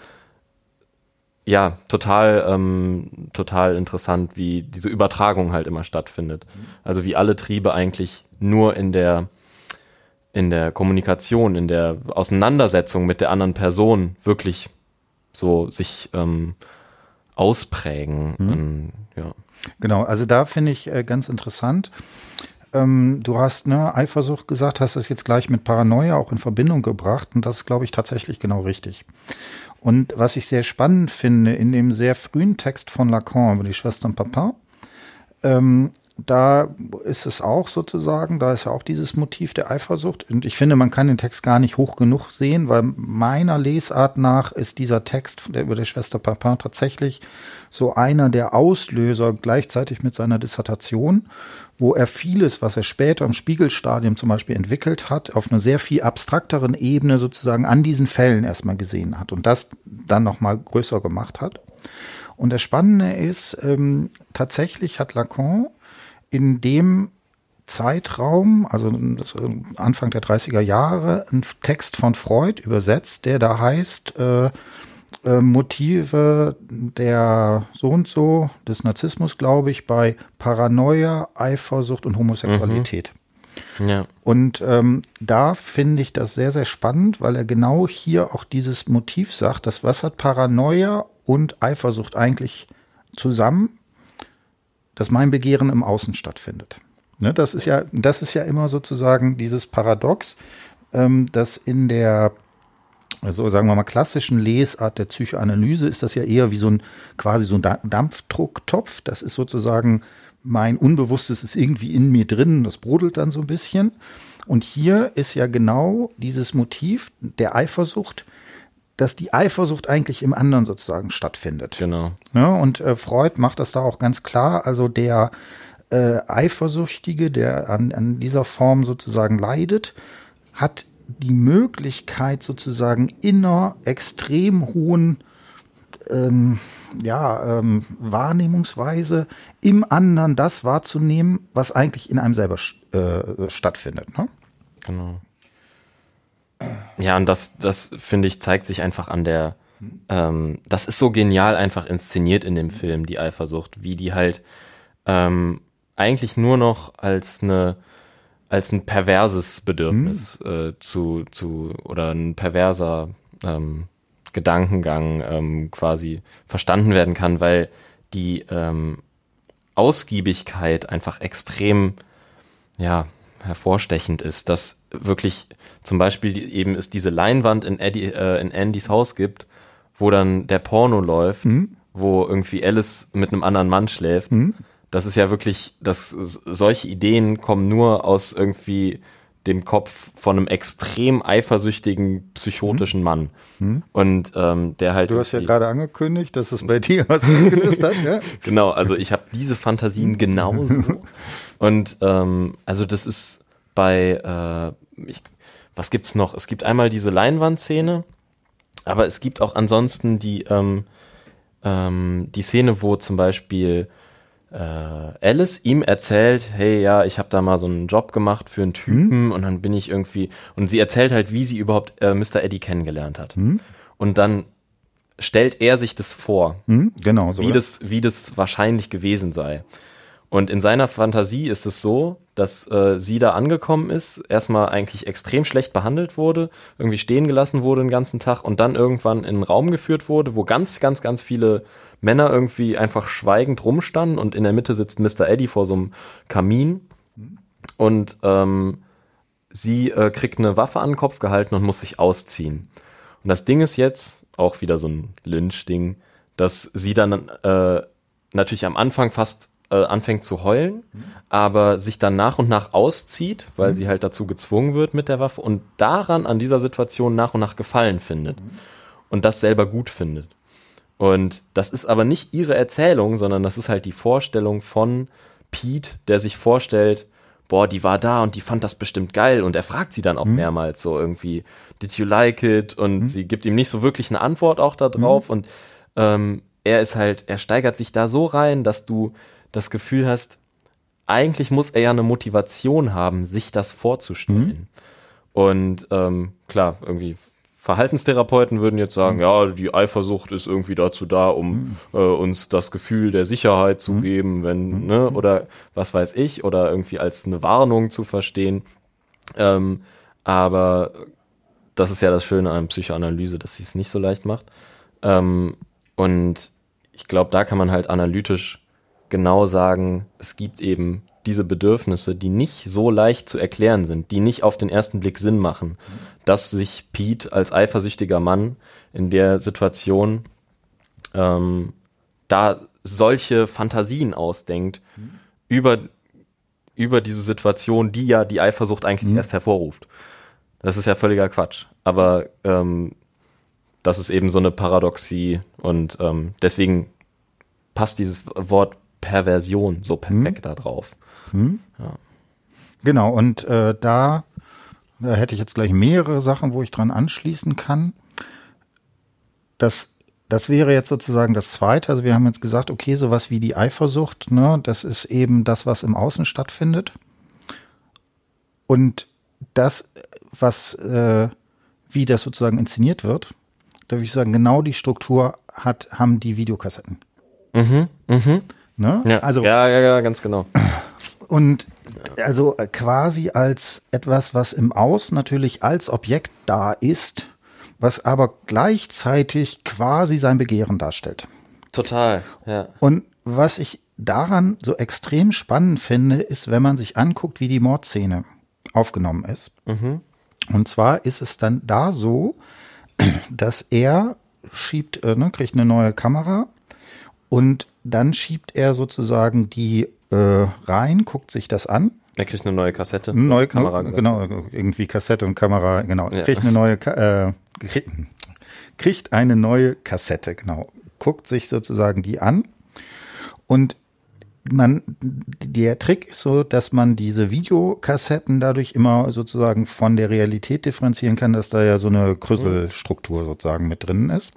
Speaker 2: ja total, ähm, total interessant, wie diese Übertragung halt immer stattfindet. Also wie alle Triebe eigentlich nur in der in der Kommunikation, in der Auseinandersetzung mit der anderen Person wirklich so sich ähm, ausprägen. Mhm. Ähm, ja.
Speaker 1: Genau, also da finde ich äh, ganz interessant. Ähm, du hast ne, Eifersucht gesagt, hast das jetzt gleich mit Paranoia auch in Verbindung gebracht und das ist, glaube ich, tatsächlich genau richtig. Und was ich sehr spannend finde, in dem sehr frühen Text von Lacan über die Schwestern Papa, ähm, da ist es auch sozusagen, da ist ja auch dieses Motiv der Eifersucht. Und ich finde, man kann den Text gar nicht hoch genug sehen, weil meiner Lesart nach ist dieser Text über der Schwester Papin tatsächlich so einer der Auslöser gleichzeitig mit seiner Dissertation, wo er vieles, was er später im Spiegelstadium zum Beispiel entwickelt hat, auf einer sehr viel abstrakteren Ebene sozusagen an diesen Fällen erstmal gesehen hat und das dann nochmal größer gemacht hat. Und das Spannende ist, ähm, tatsächlich hat Lacan in dem Zeitraum, also Anfang der 30er Jahre, einen Text von Freud übersetzt, der da heißt äh, äh, Motive der so und so des Narzissmus, glaube ich, bei Paranoia, Eifersucht und Homosexualität. Mhm. Ja. Und ähm, da finde ich das sehr, sehr spannend, weil er genau hier auch dieses Motiv sagt, dass was hat Paranoia und Eifersucht eigentlich zusammen? Dass mein Begehren im Außen stattfindet. Ne, das ist ja, das ist ja immer sozusagen dieses Paradox, ähm, dass in der, also sagen wir mal, klassischen Lesart der Psychoanalyse ist das ja eher wie so ein, quasi so ein Dampfdrucktopf. Das ist sozusagen mein Unbewusstes ist irgendwie in mir drin, das brodelt dann so ein bisschen. Und hier ist ja genau dieses Motiv der Eifersucht, dass die Eifersucht eigentlich im anderen sozusagen stattfindet.
Speaker 2: Genau.
Speaker 1: Ja, und äh, Freud macht das da auch ganz klar. Also der äh, Eifersüchtige, der an, an dieser Form sozusagen leidet, hat die Möglichkeit sozusagen inner extrem hohen ähm, ja, ähm, Wahrnehmungsweise im anderen das wahrzunehmen, was eigentlich in einem selber äh, stattfindet. Ne?
Speaker 2: Genau. Ja, und das, das finde ich, zeigt sich einfach an der, ähm, das ist so genial einfach inszeniert in dem Film, die Eifersucht, wie die halt ähm, eigentlich nur noch als eine als ein perverses Bedürfnis mhm. äh, zu, zu oder ein perverser ähm, Gedankengang ähm, quasi verstanden werden kann, weil die ähm, Ausgiebigkeit einfach extrem ja hervorstechend ist, dass wirklich zum Beispiel eben es diese Leinwand in, Eddie, äh, in Andys Haus gibt, wo dann der Porno läuft, mhm. wo irgendwie Alice mit einem anderen Mann schläft. Mhm. Das ist ja wirklich, dass solche Ideen kommen nur aus irgendwie dem Kopf von einem extrem eifersüchtigen, psychotischen Mann. Hm. Und ähm, der halt.
Speaker 1: Du hast ja gerade angekündigt, dass es bei dir was ausgelöst hat, ja?
Speaker 2: genau, also ich habe diese Fantasien genauso. Und ähm, also das ist bei, äh, ich, was gibt's noch? Es gibt einmal diese Leinwandszene, aber es gibt auch ansonsten die, ähm, ähm, die Szene, wo zum Beispiel äh, Alice ihm erzählt, hey, ja, ich habe da mal so einen Job gemacht für einen Typen mhm. und dann bin ich irgendwie und sie erzählt halt, wie sie überhaupt äh, Mr. Eddie kennengelernt hat. Mhm. Und dann stellt er sich das vor,
Speaker 1: mhm, genau, so,
Speaker 2: wie das wie das wahrscheinlich gewesen sei. Und in seiner Fantasie ist es so, dass äh, sie da angekommen ist, erstmal eigentlich extrem schlecht behandelt wurde, irgendwie stehen gelassen wurde den ganzen Tag und dann irgendwann in einen Raum geführt wurde, wo ganz, ganz, ganz viele Männer irgendwie einfach schweigend rumstanden und in der Mitte sitzt Mr. Eddie vor so einem Kamin und ähm, sie äh, kriegt eine Waffe an den Kopf gehalten und muss sich ausziehen. Und das Ding ist jetzt, auch wieder so ein Lynch-Ding, dass sie dann äh, natürlich am Anfang fast äh, anfängt zu heulen, mhm. aber sich dann nach und nach auszieht, weil mhm. sie halt dazu gezwungen wird mit der Waffe und daran an dieser Situation nach und nach Gefallen findet mhm. und das selber gut findet. Und das ist aber nicht ihre Erzählung, sondern das ist halt die Vorstellung von Pete, der sich vorstellt, boah, die war da und die fand das bestimmt geil und er fragt sie dann auch mhm. mehrmals so irgendwie, did you like it? Und mhm. sie gibt ihm nicht so wirklich eine Antwort auch da drauf mhm. und ähm, er ist halt, er steigert sich da so rein, dass du das Gefühl hast, eigentlich muss er ja eine Motivation haben, sich das vorzustellen. Mhm. Und ähm, klar, irgendwie Verhaltenstherapeuten würden jetzt sagen, mhm. ja, die Eifersucht ist irgendwie dazu da, um mhm. äh, uns das Gefühl der Sicherheit zu mhm. geben, wenn, mhm. ne, oder was weiß ich, oder irgendwie als eine Warnung zu verstehen. Ähm, aber das ist ja das Schöne an Psychoanalyse, dass sie es nicht so leicht macht. Ähm, und ich glaube, da kann man halt analytisch genau sagen, es gibt eben diese Bedürfnisse, die nicht so leicht zu erklären sind, die nicht auf den ersten Blick Sinn machen, dass sich Pete als eifersüchtiger Mann in der Situation ähm, da solche Fantasien ausdenkt mhm. über, über diese Situation, die ja die Eifersucht eigentlich mhm. erst hervorruft. Das ist ja völliger Quatsch. Aber ähm, das ist eben so eine Paradoxie und ähm, deswegen passt dieses Wort Perversion so perfekt hm. da drauf. Hm. Ja.
Speaker 1: Genau, und äh, da, da hätte ich jetzt gleich mehrere Sachen, wo ich dran anschließen kann. Das, das wäre jetzt sozusagen das Zweite. Also wir haben jetzt gesagt, okay, sowas wie die Eifersucht, ne, das ist eben das, was im Außen stattfindet. Und das, was, äh, wie das sozusagen inszeniert wird, da würde ich sagen, genau die Struktur hat, haben die Videokassetten.
Speaker 2: Mhm, mhm.
Speaker 1: Ne?
Speaker 2: Ja. Also, ja, ja, ja, ganz genau.
Speaker 1: Und also quasi als etwas, was im Aus natürlich als Objekt da ist, was aber gleichzeitig quasi sein Begehren darstellt.
Speaker 2: Total, ja.
Speaker 1: Und was ich daran so extrem spannend finde, ist, wenn man sich anguckt, wie die Mordszene aufgenommen ist. Mhm. Und zwar ist es dann da so, dass er schiebt, äh, ne, kriegt eine neue Kamera und dann schiebt er sozusagen die äh, rein, guckt sich das an.
Speaker 2: Er kriegt eine neue Kassette.
Speaker 1: Neue Kamera. Genau, irgendwie Kassette und Kamera, genau. Ja. Kriegt eine neue, äh, kriegt, kriegt eine neue Kassette, genau. Guckt sich sozusagen die an und man, der Trick ist so, dass man diese Videokassetten dadurch immer sozusagen von der Realität differenzieren kann, dass da ja so eine Krüsselstruktur sozusagen mit drin ist.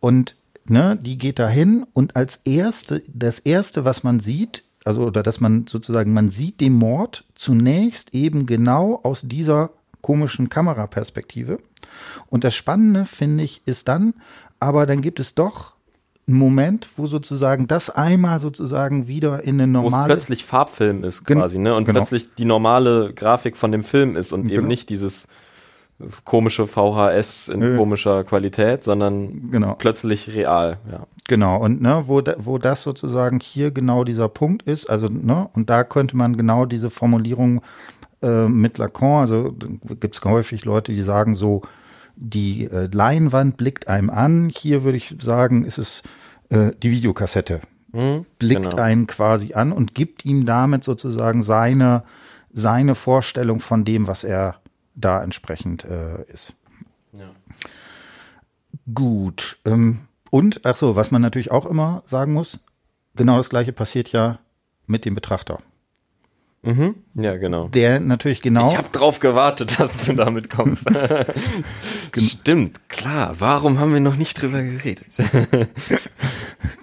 Speaker 1: Und ne, die geht dahin und als erste, das erste, was man sieht, also oder dass man sozusagen, man sieht den Mord zunächst eben genau aus dieser komischen Kameraperspektive. Und das Spannende, finde ich, ist dann, aber dann gibt es doch einen Moment, wo sozusagen das einmal sozusagen wieder in eine normale.
Speaker 2: Wo es plötzlich Farbfilm ist quasi, ne? Und genau. plötzlich die normale Grafik von dem Film ist und genau. eben nicht dieses komische VHS in Nö. komischer Qualität, sondern genau. plötzlich real, ja.
Speaker 1: Genau, und ne, wo, da, wo das sozusagen hier genau dieser Punkt ist, also, ne, und da könnte man genau diese Formulierung äh, mit Lacan, also gibt es häufig Leute, die sagen so, die äh, Leinwand blickt einem an. Hier würde ich sagen, ist es äh, die Videokassette. Mhm, blickt genau. einen quasi an und gibt ihm damit sozusagen seine, seine Vorstellung von dem, was er da entsprechend äh, ist. Ja. Gut. Ähm, und, ach so, was man natürlich auch immer sagen muss, genau das gleiche passiert ja mit dem Betrachter.
Speaker 2: Mhm. Ja, genau.
Speaker 1: Der natürlich genau.
Speaker 2: Ich habe drauf gewartet, dass du damit kommst. Stimmt, klar. Warum haben wir noch nicht drüber geredet?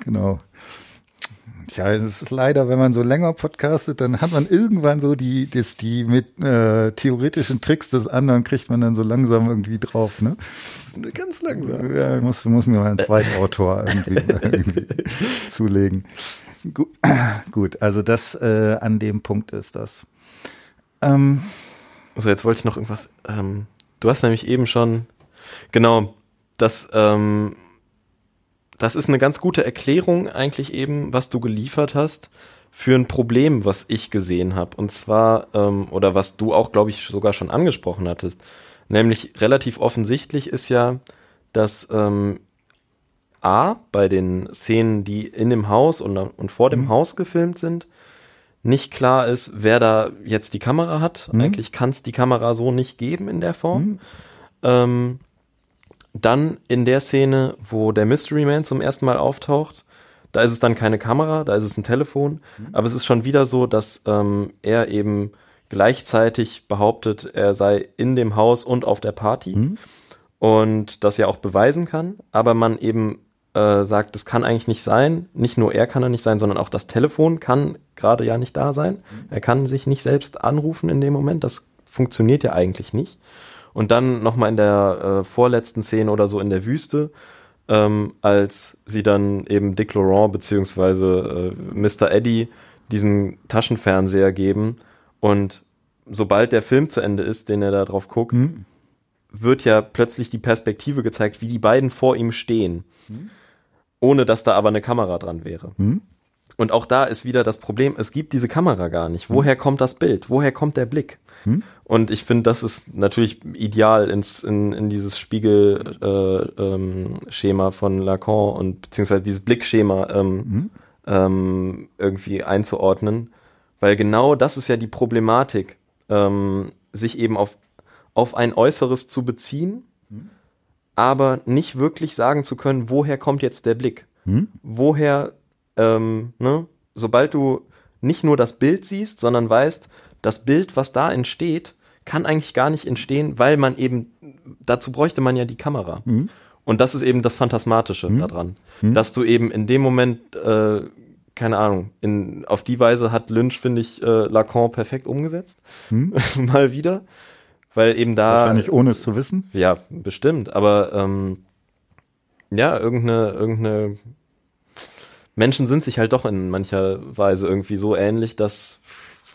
Speaker 1: genau. Ja, es ist leider, wenn man so länger podcastet, dann hat man irgendwann so die, das, die mit äh, theoretischen Tricks des anderen kriegt man dann so langsam irgendwie drauf, ne?
Speaker 2: Ganz langsam.
Speaker 1: Ja, muss, muss mir mal einen zweiten Autor irgendwie, irgendwie zulegen. Gut, gut also das äh, an dem Punkt ist das.
Speaker 2: Ähm, so, jetzt wollte ich noch irgendwas. Ähm, du hast nämlich eben schon, genau, das, ähm, das ist eine ganz gute Erklärung eigentlich eben, was du geliefert hast für ein Problem, was ich gesehen habe. Und zwar, ähm, oder was du auch, glaube ich, sogar schon angesprochen hattest. Nämlich relativ offensichtlich ist ja, dass ähm, A, bei den Szenen, die in dem Haus und, und vor dem mhm. Haus gefilmt sind, nicht klar ist, wer da jetzt die Kamera hat. Mhm. Eigentlich kann es die Kamera so nicht geben in der Form. Mhm. Ähm, dann in der Szene, wo der Mystery Man zum ersten Mal auftaucht, da ist es dann keine Kamera, da ist es ein Telefon. Mhm. Aber es ist schon wieder so, dass ähm, er eben gleichzeitig behauptet, er sei in dem Haus und auf der Party. Mhm. Und das ja auch beweisen kann, aber man eben äh, sagt, das kann eigentlich nicht sein. Nicht nur er kann er nicht sein, sondern auch das Telefon kann gerade ja nicht da sein. Er kann sich nicht selbst anrufen in dem Moment. Das funktioniert ja eigentlich nicht. Und dann nochmal in der äh, vorletzten Szene oder so in der Wüste, ähm, als sie dann eben Dick Laurent beziehungsweise äh, Mr. Eddie diesen Taschenfernseher geben und sobald der Film zu Ende ist, den er da drauf guckt, mhm. wird ja plötzlich die Perspektive gezeigt, wie die beiden vor ihm stehen. Mhm ohne dass da aber eine Kamera dran wäre. Hm? Und auch da ist wieder das Problem, es gibt diese Kamera gar nicht. Woher hm? kommt das Bild? Woher kommt der Blick? Hm? Und ich finde, das ist natürlich ideal ins, in, in dieses Spiegelschema äh, ähm, von Lacan und beziehungsweise dieses Blickschema ähm, hm? ähm, irgendwie einzuordnen. Weil genau das ist ja die Problematik, ähm, sich eben auf, auf ein Äußeres zu beziehen aber nicht wirklich sagen zu können, woher kommt jetzt der Blick? Hm? Woher, ähm, ne? Sobald du nicht nur das Bild siehst, sondern weißt, das Bild, was da entsteht, kann eigentlich gar nicht entstehen, weil man eben, dazu bräuchte man ja die Kamera. Hm? Und das ist eben das Phantasmatische hm? daran, hm? dass du eben in dem Moment, äh, keine Ahnung, in, auf die Weise hat Lynch, finde ich, äh, Lacan perfekt umgesetzt. Hm? Mal wieder weil eben da.
Speaker 1: Wahrscheinlich ohne es zu wissen.
Speaker 2: Ja, bestimmt. Aber ähm, ja, irgendeine, irgendeine Menschen sind sich halt doch in mancher Weise irgendwie so ähnlich, dass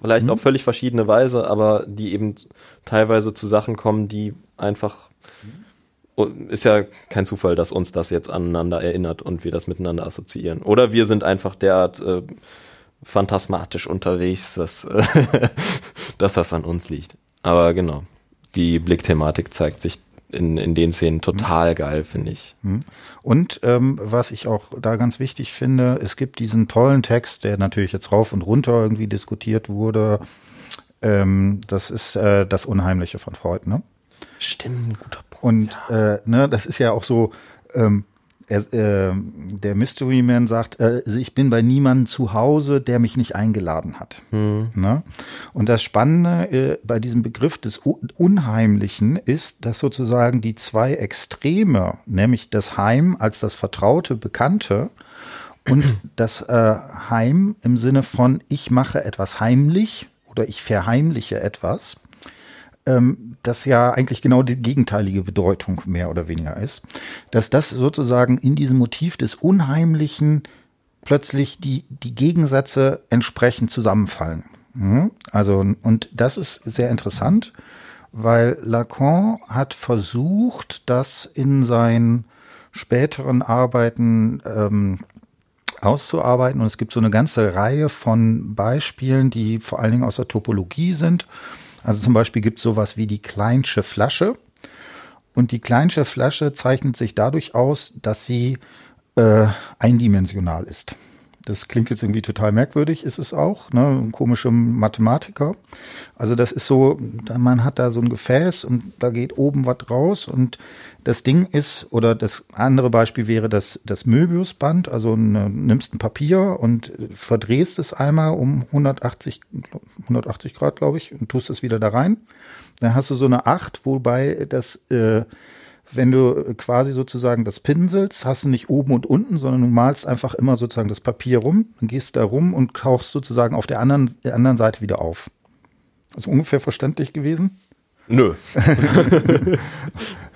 Speaker 2: vielleicht mhm. auf völlig verschiedene Weise, aber die eben teilweise zu Sachen kommen, die einfach ist ja kein Zufall, dass uns das jetzt aneinander erinnert und wir das miteinander assoziieren. Oder wir sind einfach derart äh, phantasmatisch unterwegs, dass, äh, dass das an uns liegt. Aber genau die Blickthematik zeigt sich in, in den Szenen total mhm. geil, finde ich.
Speaker 1: Mhm. Und ähm, was ich auch da ganz wichtig finde, es gibt diesen tollen Text, der natürlich jetzt rauf und runter irgendwie diskutiert wurde. Ähm, das ist äh, das Unheimliche von Freud, ne?
Speaker 2: Stimmt, guter Punkt.
Speaker 1: Und ja. äh, ne, das ist ja auch so, ähm, er, äh, der Mystery Man sagt, äh, also ich bin bei niemandem zu Hause, der mich nicht eingeladen hat. Hm. Ne? Und das Spannende äh, bei diesem Begriff des Unheimlichen ist, dass sozusagen die zwei Extreme, nämlich das Heim als das vertraute, bekannte und das äh, Heim im Sinne von ich mache etwas heimlich oder ich verheimliche etwas, ähm, das ja eigentlich genau die gegenteilige Bedeutung mehr oder weniger ist, dass das sozusagen in diesem Motiv des Unheimlichen plötzlich die, die Gegensätze entsprechend zusammenfallen. Mhm. Also, und das ist sehr interessant, weil Lacan hat versucht, das in seinen späteren Arbeiten ähm, auszuarbeiten. Und es gibt so eine ganze Reihe von Beispielen, die vor allen Dingen aus der Topologie sind. Also zum Beispiel gibt es sowas wie die Kleinsche Flasche. Und die Kleinsche Flasche zeichnet sich dadurch aus, dass sie äh, eindimensional ist. Das klingt jetzt irgendwie total merkwürdig, ist es auch, ne? Ein komischer Mathematiker. Also das ist so, man hat da so ein Gefäß und da geht oben was raus und das Ding ist, oder das andere Beispiel wäre das, das Möbiusband, also eine, nimmst ein Papier und verdrehst es einmal um 180, 180 Grad, glaube ich, und tust es wieder da rein. Dann hast du so eine 8, wobei das äh, wenn du quasi sozusagen das pinselst, hast du nicht oben und unten, sondern du malst einfach immer sozusagen das Papier rum, dann gehst da rum und tauchst sozusagen auf der anderen, der anderen Seite wieder auf. Ist ungefähr verständlich gewesen?
Speaker 2: Nö.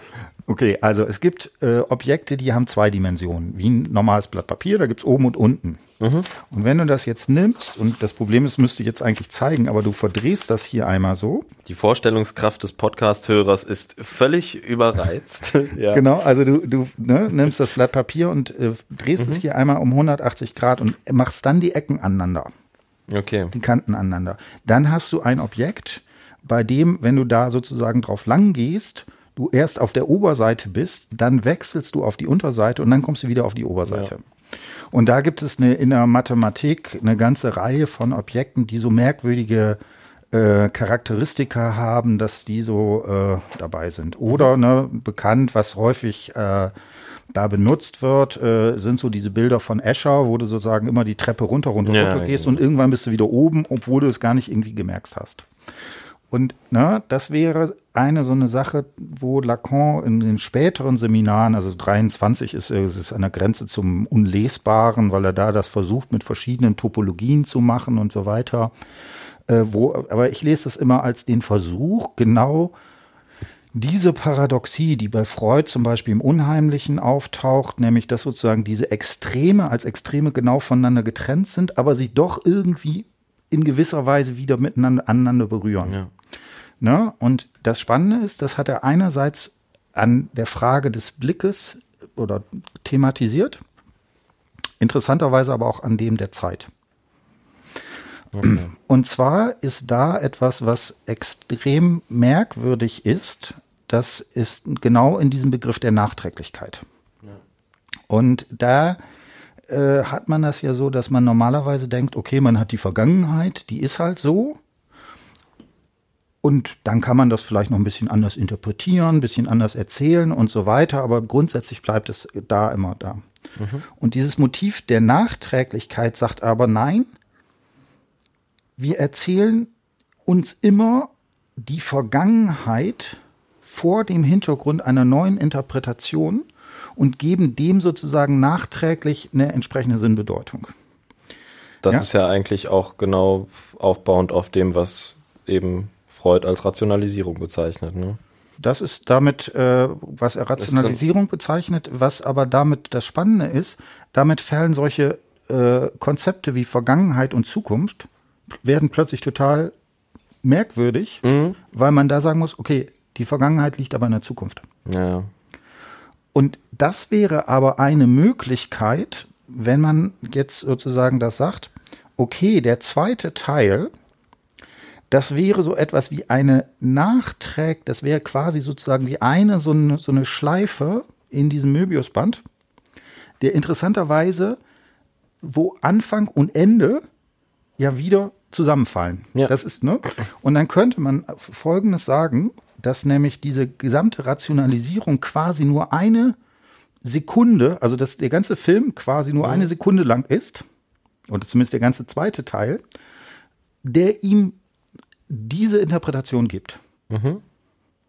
Speaker 1: Okay, also es gibt äh, Objekte, die haben zwei Dimensionen, wie ein normales Blatt Papier, da gibt's oben und unten. Mhm. Und wenn du das jetzt nimmst, und das Problem ist, müsste ich jetzt eigentlich zeigen, aber du verdrehst das hier einmal so.
Speaker 2: Die Vorstellungskraft des Podcast-Hörers ist völlig überreizt.
Speaker 1: ja. Genau, also du, du ne, nimmst das Blatt Papier und äh, drehst mhm. es hier einmal um 180 Grad und machst dann die Ecken aneinander.
Speaker 2: Okay.
Speaker 1: Die Kanten aneinander. Dann hast du ein Objekt, bei dem, wenn du da sozusagen drauf lang gehst, du erst auf der Oberseite bist, dann wechselst du auf die Unterseite und dann kommst du wieder auf die Oberseite. Ja. Und da gibt es eine, in der Mathematik eine ganze Reihe von Objekten, die so merkwürdige äh, Charakteristika haben, dass die so äh, dabei sind. Oder ne, bekannt, was häufig äh, da benutzt wird, äh, sind so diese Bilder von Escher, wo du sozusagen immer die Treppe runter, runter, ja, runter gehst genau. und irgendwann bist du wieder oben, obwohl du es gar nicht irgendwie gemerkt hast. Und na, das wäre eine so eine Sache, wo Lacan in den späteren Seminaren, also 23 ist, ist es an der Grenze zum Unlesbaren, weil er da das versucht, mit verschiedenen Topologien zu machen und so weiter. Äh, wo, aber ich lese das immer als den Versuch, genau diese Paradoxie, die bei Freud zum Beispiel im Unheimlichen auftaucht, nämlich dass sozusagen diese Extreme als Extreme genau voneinander getrennt sind, aber sich doch irgendwie in gewisser Weise wieder miteinander aneinander berühren. Ja. Ne? Und das Spannende ist, das hat er einerseits an der Frage des Blickes oder thematisiert, interessanterweise aber auch an dem der Zeit. Okay. Und zwar ist da etwas, was extrem merkwürdig ist. Das ist genau in diesem Begriff der Nachträglichkeit. Ja. Und da äh, hat man das ja so, dass man normalerweise denkt, okay, man hat die Vergangenheit, die ist halt so. Und dann kann man das vielleicht noch ein bisschen anders interpretieren, ein bisschen anders erzählen und so weiter, aber grundsätzlich bleibt es da immer da. Mhm. Und dieses Motiv der Nachträglichkeit sagt aber nein, wir erzählen uns immer die Vergangenheit vor dem Hintergrund einer neuen Interpretation und geben dem sozusagen nachträglich eine entsprechende Sinnbedeutung.
Speaker 2: Das ja? ist ja eigentlich auch genau aufbauend auf dem, was eben Freud als Rationalisierung bezeichnet. Ne?
Speaker 1: Das ist damit, äh, was er Rationalisierung bezeichnet, was aber damit das Spannende ist, damit fallen solche äh, Konzepte wie Vergangenheit und Zukunft, werden plötzlich total merkwürdig, mhm. weil man da sagen muss, okay, die Vergangenheit liegt aber in der Zukunft.
Speaker 2: Ja.
Speaker 1: Und das wäre aber eine Möglichkeit, wenn man jetzt sozusagen das sagt, okay, der zweite Teil, das wäre so etwas wie eine Nachträg, das wäre quasi sozusagen wie eine so eine, so eine Schleife in diesem Möbiusband, der interessanterweise, wo Anfang und Ende ja wieder zusammenfallen. Ja. Das ist, ne? Und dann könnte man Folgendes sagen, dass nämlich diese gesamte Rationalisierung quasi nur eine Sekunde, also dass der ganze Film quasi nur eine Sekunde lang ist, oder zumindest der ganze zweite Teil, der ihm diese Interpretation gibt. Mhm.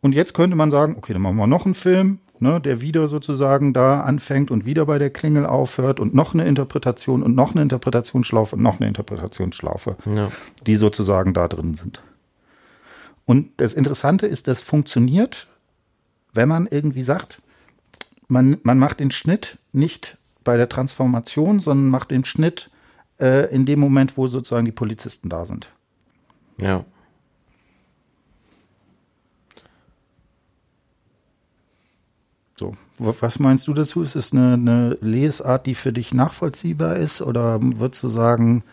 Speaker 1: Und jetzt könnte man sagen, okay, dann machen wir noch einen Film, ne, der wieder sozusagen da anfängt und wieder bei der Klingel aufhört und noch eine Interpretation und noch eine Interpretationsschlaufe und noch eine Interpretationsschlaufe, ja. die sozusagen da drin sind. Und das Interessante ist, das funktioniert, wenn man irgendwie sagt, man, man macht den Schnitt nicht bei der Transformation, sondern macht den Schnitt äh, in dem Moment, wo sozusagen die Polizisten da sind.
Speaker 2: Ja.
Speaker 1: So, was meinst du dazu? Ist es eine, eine Lesart, die für dich nachvollziehbar ist? Oder würdest du sagen,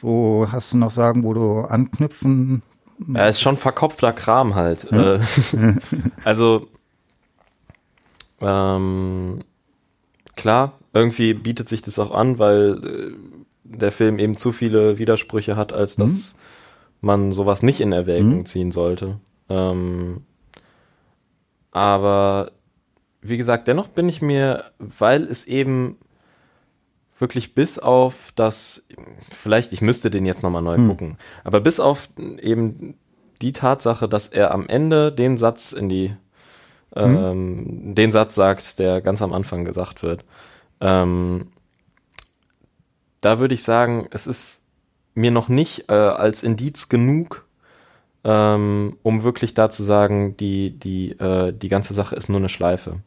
Speaker 1: wo hast du noch sagen, wo du anknüpfen?
Speaker 2: Ja, ist schon verkopfter Kram halt. Ja. Äh, also, ähm, klar, irgendwie bietet sich das auch an, weil äh, der Film eben zu viele Widersprüche hat, als dass mhm. man sowas nicht in Erwägung mhm. ziehen sollte. Ähm, aber wie gesagt, dennoch bin ich mir, weil es eben wirklich bis auf das, vielleicht, ich müsste den jetzt nochmal neu hm. gucken, aber bis auf eben die Tatsache, dass er am Ende den Satz in die, hm. ähm, den Satz sagt, der ganz am Anfang gesagt wird, ähm, da würde ich sagen, es ist mir noch nicht äh, als Indiz genug, ähm, um wirklich da zu sagen, die, die, äh, die ganze Sache ist nur eine Schleife.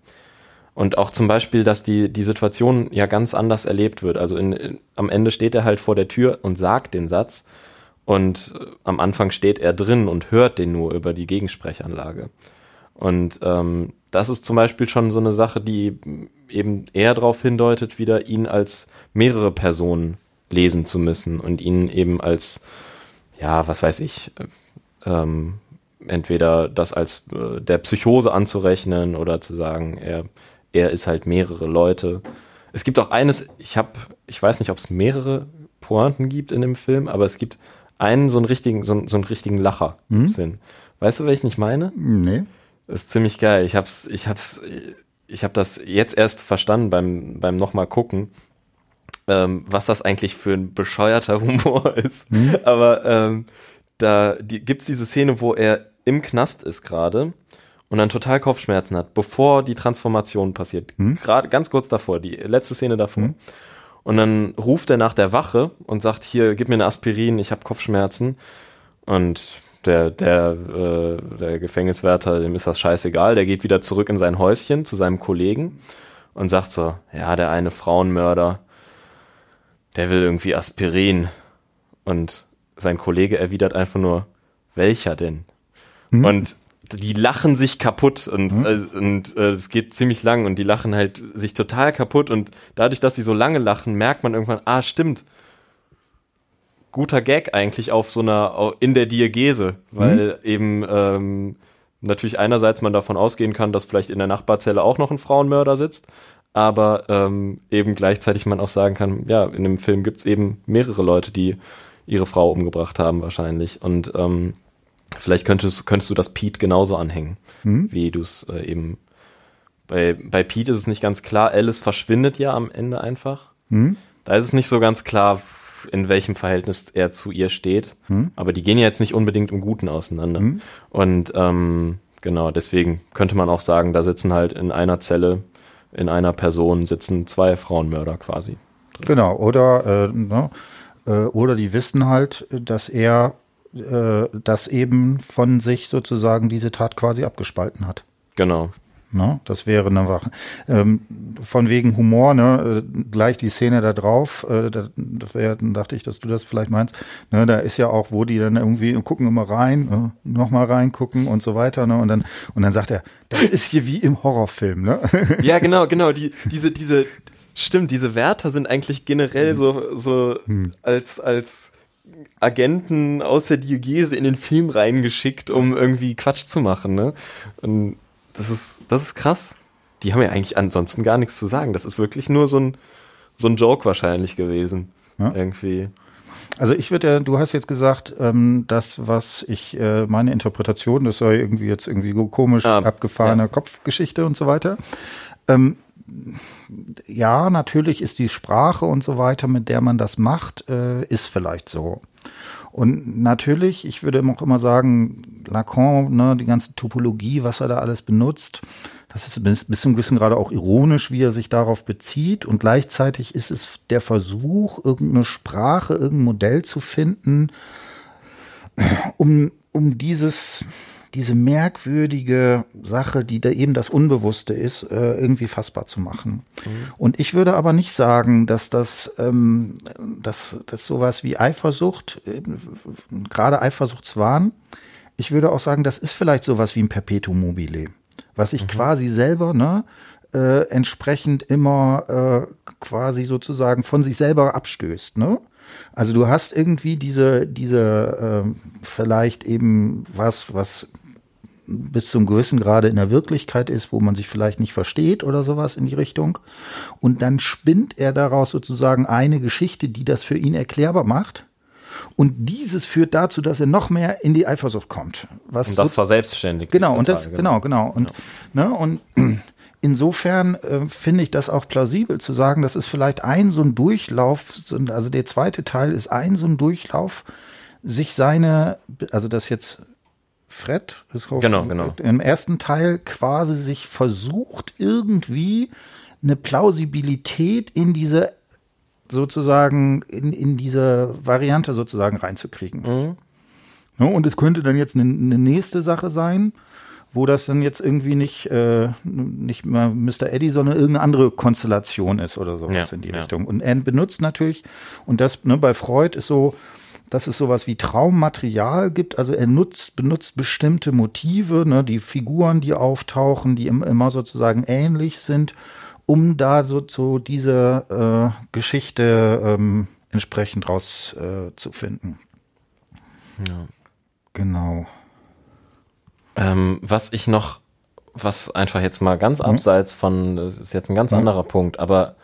Speaker 2: Und auch zum Beispiel, dass die, die Situation ja ganz anders erlebt wird. Also in, in, am Ende steht er halt vor der Tür und sagt den Satz. Und äh, am Anfang steht er drin und hört den nur über die Gegensprechanlage. Und ähm, das ist zum Beispiel schon so eine Sache, die eben eher darauf hindeutet, wieder ihn als mehrere Personen lesen zu müssen und ihn eben als, ja, was weiß ich, ähm, entweder das als äh, der Psychose anzurechnen oder zu sagen, er, er ist halt mehrere Leute. Es gibt auch eines, ich habe, ich weiß nicht, ob es mehrere Pointen gibt in dem Film, aber es gibt einen so einen richtigen, so, so einen richtigen Lacher mhm. Sinn. Weißt du, welchen ich meine?
Speaker 1: Nee.
Speaker 2: Das ist ziemlich geil. Ich hab's, ich hab's, ich hab das jetzt erst verstanden beim, beim nochmal gucken, ähm, was das eigentlich für ein bescheuerter Humor ist. Mhm. Aber ähm, da die, gibt's diese Szene, wo er im Knast ist gerade und dann total Kopfschmerzen hat, bevor die Transformation passiert. Mhm. Gerade ganz kurz davor, die letzte Szene davor. Mhm. Und dann ruft er nach der Wache und sagt, hier, gib mir eine Aspirin, ich habe Kopfschmerzen. Und der, der, äh, der Gefängniswärter, dem ist das scheißegal, der geht wieder zurück in sein Häuschen zu seinem Kollegen und sagt so, ja, der eine Frauenmörder, der will irgendwie Aspirin. Und sein Kollege erwidert einfach nur, welcher denn? Mhm. Und die lachen sich kaputt und mhm. äh, und äh, es geht ziemlich lang und die lachen halt sich total kaputt und dadurch, dass sie so lange lachen, merkt man irgendwann, ah, stimmt. Guter Gag eigentlich auf so einer in der Diagese, weil mhm. eben ähm, natürlich einerseits man davon ausgehen kann, dass vielleicht in der Nachbarzelle auch noch ein Frauenmörder sitzt, aber ähm, eben gleichzeitig man auch sagen kann, ja, in dem Film gibt's eben mehrere Leute, die ihre Frau umgebracht haben wahrscheinlich und ähm, Vielleicht könntest, könntest du das Pete genauso anhängen, hm? wie du es äh, eben. Bei, bei Pete ist es nicht ganz klar, Alice verschwindet ja am Ende einfach. Hm? Da ist es nicht so ganz klar, in welchem Verhältnis er zu ihr steht. Hm? Aber die gehen ja jetzt nicht unbedingt im Guten auseinander. Hm? Und ähm, genau, deswegen könnte man auch sagen, da sitzen halt in einer Zelle, in einer Person sitzen zwei Frauenmörder quasi.
Speaker 1: Drin. Genau, oder, äh, ne, oder die wissen halt, dass er äh, das eben von sich sozusagen diese Tat quasi abgespalten hat.
Speaker 2: Genau.
Speaker 1: Ne? Das wäre eine Wache. Ähm, von wegen Humor, ne? Äh, gleich die Szene da drauf, äh, da, dann dachte ich, dass du das vielleicht meinst. Ne? Da ist ja auch, wo die dann irgendwie gucken immer rein, äh, nochmal reingucken und so weiter. Ne? Und dann und dann sagt er, das ist hier wie im Horrorfilm. Ne?
Speaker 2: Ja, genau, genau. Die, diese, diese, stimmt, diese Wärter sind eigentlich generell so, so hm. als, als Agenten aus der Diogese in den Film reingeschickt, um irgendwie Quatsch zu machen, ne? Und das ist, das ist krass. Die haben ja eigentlich ansonsten gar nichts zu sagen. Das ist wirklich nur so ein, so ein Joke wahrscheinlich gewesen. Ja. Irgendwie.
Speaker 1: Also ich würde ja, du hast jetzt gesagt, ähm, das, was ich, äh, meine Interpretation, das sei irgendwie jetzt irgendwie komisch
Speaker 2: Ah,
Speaker 1: abgefahrene
Speaker 2: ja.
Speaker 1: Kopfgeschichte und so weiter. Ähm, ja, natürlich ist die Sprache und so weiter, mit der man das macht, äh, ist vielleicht so. Und natürlich, ich würde auch immer sagen, Lacan, ne, die ganze Topologie, was er da alles benutzt, das ist bis, bis zum gewissen Grade auch ironisch, wie er sich darauf bezieht. Und gleichzeitig ist es der Versuch, irgendeine Sprache, irgendein Modell zu finden, um, um dieses, diese merkwürdige Sache, die da eben das Unbewusste ist, äh, irgendwie fassbar zu machen. Und ich würde aber nicht sagen, dass das, ähm, dass, dass sowas wie Eifersucht, äh, gerade Eifersuchtswahn, ich würde auch sagen, das ist vielleicht sowas wie ein Perpetuum mobile, was ich quasi selber, ne, äh, entsprechend immer äh, quasi sozusagen von sich selber abstößt, ne? Also du hast irgendwie diese, diese äh, vielleicht eben was, was bis zum gewissen Grade in der Wirklichkeit ist, wo man sich vielleicht nicht versteht oder sowas in die Richtung. Und dann spinnt er daraus sozusagen eine Geschichte, die das für ihn erklärbar macht. Und dieses führt dazu, dass er noch mehr in die Eifersucht kommt. Was
Speaker 2: Und das
Speaker 1: so-
Speaker 2: verselbstständigt.
Speaker 1: Genau,
Speaker 2: sich
Speaker 1: und das, genau, genau. Und, ne, und insofern äh, finde ich das auch plausibel zu sagen, das ist vielleicht ein so ein Durchlauf, also der zweite Teil ist ein so ein Durchlauf, sich seine, also das jetzt Fred, ist auch-
Speaker 2: Genau, genau.
Speaker 1: im ersten Teil quasi sich versucht, irgendwie eine Plausibilität in diese sozusagen, in, in diese Variante sozusagen reinzukriegen.
Speaker 2: Mhm.
Speaker 1: Ne, und es könnte dann jetzt eine, eine nächste Sache sein, wo das dann jetzt irgendwie nicht, äh, nicht mal Mr. Eddie, sondern irgendeine andere Konstellation ist oder sowas
Speaker 2: Ja,
Speaker 1: in die
Speaker 2: ja.
Speaker 1: Richtung. Und er benutzt natürlich, und das ne, bei Freud ist so, dass es sowas wie Traummaterial gibt. Also er nutzt, benutzt bestimmte Motive, ne, die Figuren, die auftauchen, die im, immer sozusagen ähnlich sind, um da so, so diese äh, Geschichte ähm, entsprechend raus äh, finden. Genau.
Speaker 2: Ähm, was ich noch, was einfach jetzt mal ganz abseits von, das ist jetzt ein ganz anderer Punkt, aber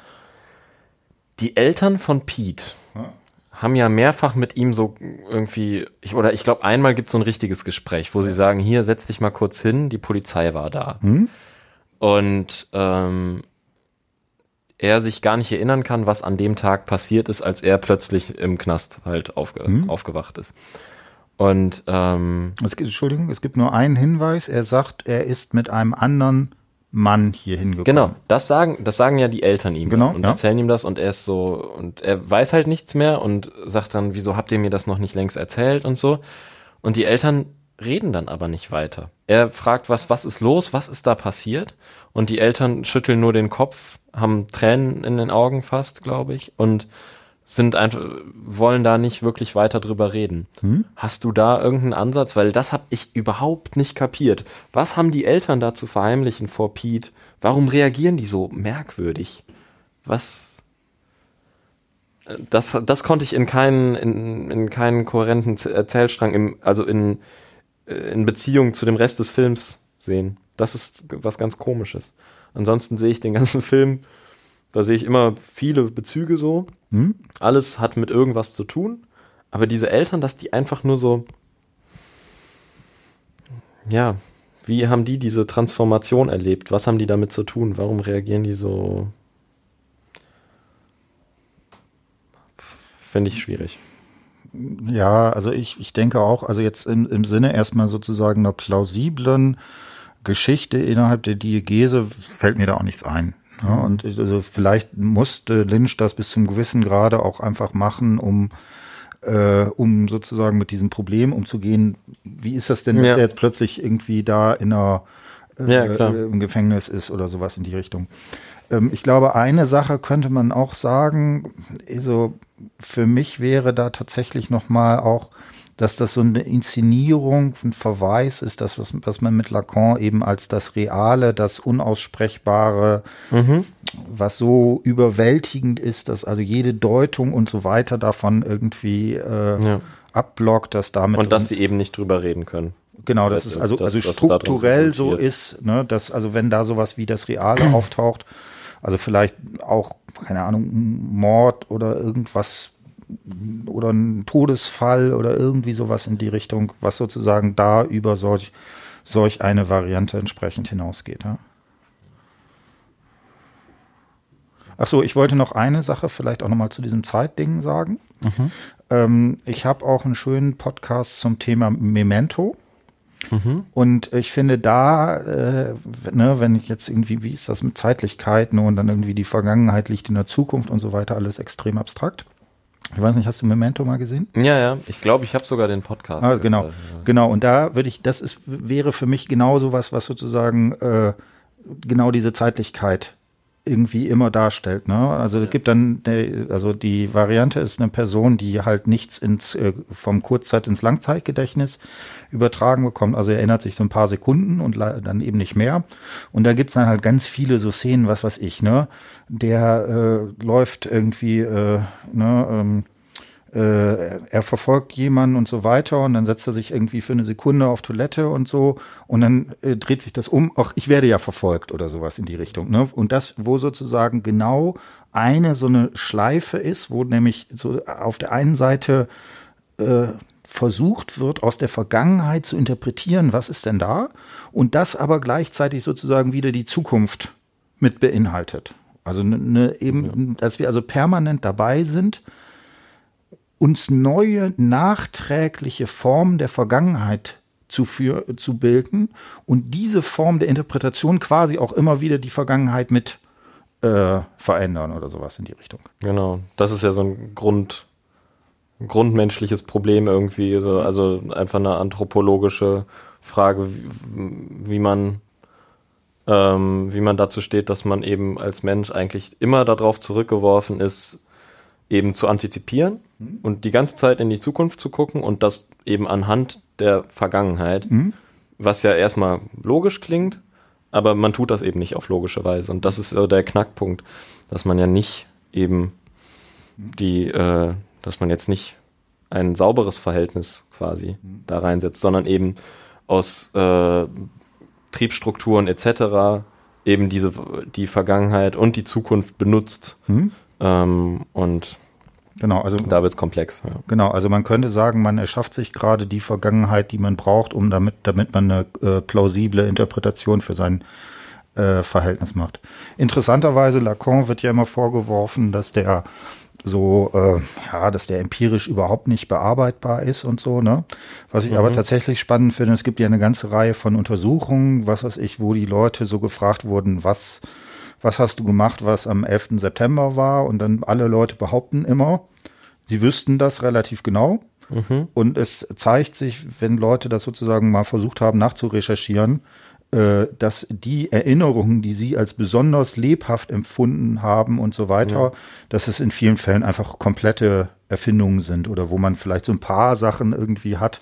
Speaker 2: die Eltern von Pete haben ja mehrfach mit ihm so irgendwie, ich, oder ich glaube, einmal gibt es so ein richtiges Gespräch, wo sie sagen, hier, setz dich mal kurz hin, die Polizei war da. Und ähm, er sich gar nicht erinnern kann, was an dem Tag passiert ist, als er plötzlich im Knast halt aufge aufgewacht ist. Und ähm,
Speaker 1: Es gibt, Entschuldigung, es gibt nur einen Hinweis. Er sagt, er ist mit einem anderen Mann hier hingekommen.
Speaker 2: Genau, das sagen, das sagen ja die Eltern ihm
Speaker 1: Genau,
Speaker 2: und
Speaker 1: ja.
Speaker 2: erzählen ihm das und er ist so und er weiß halt nichts mehr und sagt dann, wieso habt ihr mir das noch nicht längst erzählt und so. Und die Eltern reden dann aber nicht weiter. Er fragt was, was ist los, was ist da passiert? Und die Eltern schütteln nur den Kopf, haben Tränen in den Augen fast, glaube ich, und sind einfach, wollen da nicht wirklich weiter drüber reden. Hast du da irgendeinen Ansatz? Weil das habe ich überhaupt nicht kapiert. Was haben die Eltern da zu verheimlichen vor Pete? Warum reagieren die so merkwürdig? Was? Äh, Das, das konnte ich in keinen, in, in keinen kohärenten Erzählstrang, im, also in, äh, in Beziehung zu dem Rest des Films sehen. Das ist was ganz komisches. Ansonsten sehe ich den ganzen Film, da sehe ich immer viele Bezüge so. Alles hat mit irgendwas zu tun. Aber diese Eltern, dass die einfach nur so, ja, wie haben die diese Transformation erlebt? Was haben die damit zu tun? Warum reagieren die so? Finde ich schwierig.
Speaker 1: Ja, also ich, ich denke auch, also jetzt im, im Sinne erstmal sozusagen einer plausiblen Geschichte innerhalb der Diegese fällt mir da auch nichts ein. Ja, und also vielleicht musste Lynch das bis zum gewissen Grade auch einfach machen, um äh, um sozusagen mit diesem Problem umzugehen. Wie ist das denn, wenn
Speaker 2: Ja.
Speaker 1: er jetzt plötzlich irgendwie da in einer äh,
Speaker 2: Ja, klar.
Speaker 1: im Gefängnis ist oder sowas in die Richtung? Ähm, ich glaube, eine Sache könnte man auch sagen, also für mich wäre da tatsächlich noch mal auch, dass das so eine Inszenierung, ein Verweis ist, das, was, was man mit Lacan eben als das Reale, das Unaussprechbare, was so überwältigend ist, dass also jede Deutung und so weiter davon irgendwie äh,
Speaker 2: Ja.
Speaker 1: abblockt, dass damit
Speaker 2: Und dass sie eben nicht drüber reden können.
Speaker 1: Genau, das
Speaker 2: Das-
Speaker 1: ist also,
Speaker 2: das-
Speaker 1: also strukturell so ist, ne, dass, also wenn da sowas wie das Reale auftaucht, also vielleicht auch, keine Ahnung, Mord oder irgendwas oder ein Todesfall oder irgendwie sowas in die Richtung, was sozusagen da über solch, solch eine Variante entsprechend hinausgeht. Ja? Ach so, ich wollte noch eine Sache vielleicht auch nochmal zu diesem Zeitding sagen. Mhm. Ähm, ich habe auch einen schönen Podcast zum Thema Memento. Mhm. Und ich finde da, äh, ne, wenn ich jetzt irgendwie, wie ist das mit Zeitlichkeiten und dann irgendwie die Vergangenheit liegt in der Zukunft und so weiter, alles extrem abstrakt. Ich weiß nicht, hast du Memento mal gesehen?
Speaker 2: Ja, ja. Ich glaube, ich habe sogar den Podcast.
Speaker 1: Ah, genau, ja. genau. Und da würde ich, das ist, wäre für mich genau so was, was sozusagen äh, genau diese Zeitlichkeit irgendwie immer darstellt. Ne? Also es gibt dann, also die Variante ist eine Person, die halt nichts ins äh, vom Kurzzeit ins Langzeitgedächtnis übertragen bekommt. Also er erinnert sich so ein paar Sekunden und dann eben nicht mehr. Und da gibt's dann halt ganz viele so Szenen, was weiß ich, ne? Der äh, läuft irgendwie, äh, ne, ähm, äh, er verfolgt jemanden und so weiter und dann setzt er sich irgendwie für eine Sekunde auf Toilette und so und dann äh, dreht sich das um, ach, ich werde ja verfolgt oder sowas in die Richtung. Ne? Und das, wo sozusagen genau eine so eine Schleife ist, wo nämlich so auf der einen Seite äh, versucht wird, aus der Vergangenheit zu interpretieren, was ist denn da, und das aber gleichzeitig sozusagen wieder die Zukunft mit beinhaltet. Also ne, ne, eben, dass wir also permanent dabei sind, uns neue, nachträgliche Formen der Vergangenheit zu, für, zu bilden und diese Form der Interpretation quasi auch immer wieder die Vergangenheit mit äh, verändern oder sowas in die Richtung.
Speaker 2: Genau, das ist ja so ein Grund, grundmenschliches Problem irgendwie, also einfach eine anthropologische Frage, wie, man ähm, wie man dazu steht, dass man eben als Mensch eigentlich immer darauf zurückgeworfen ist, eben zu antizipieren mhm. und die ganze Zeit in die Zukunft zu gucken und das eben anhand der Vergangenheit, mhm. was ja erstmal logisch klingt, aber man tut das eben nicht auf logische Weise. Und das ist so der Knackpunkt, dass man ja nicht eben die, äh, dass man jetzt nicht ein sauberes Verhältnis quasi mhm. da reinsetzt, sondern eben aus äh, Triebstrukturen etc. eben diese die Vergangenheit und die Zukunft benutzt. Mhm. Ähm, und
Speaker 1: Genau, also
Speaker 2: da wird's komplex.
Speaker 1: Ja. Genau, also man könnte sagen, man erschafft sich gerade die Vergangenheit, die man braucht, um damit, damit man eine äh, plausible Interpretation für sein äh, Verhältnis macht. Interessanterweise, Lacan wird ja immer vorgeworfen, dass der so, äh, ja, dass der empirisch überhaupt nicht bearbeitbar ist und so, ne? Was ich mhm. aber tatsächlich spannend finde, es gibt ja eine ganze Reihe von Untersuchungen, was weiß ich, wo die Leute so gefragt wurden, was was hast du gemacht, was am 11. September war? Und dann alle Leute behaupten immer, sie wüssten das relativ genau. Mhm. Und es zeigt sich, wenn Leute das sozusagen mal versucht haben nachzurecherchieren, äh, dass die Erinnerungen, die sie als besonders lebhaft empfunden haben und so weiter, ja. dass es in vielen Fällen einfach komplette Erfindungen sind oder wo man vielleicht so ein paar Sachen irgendwie hat,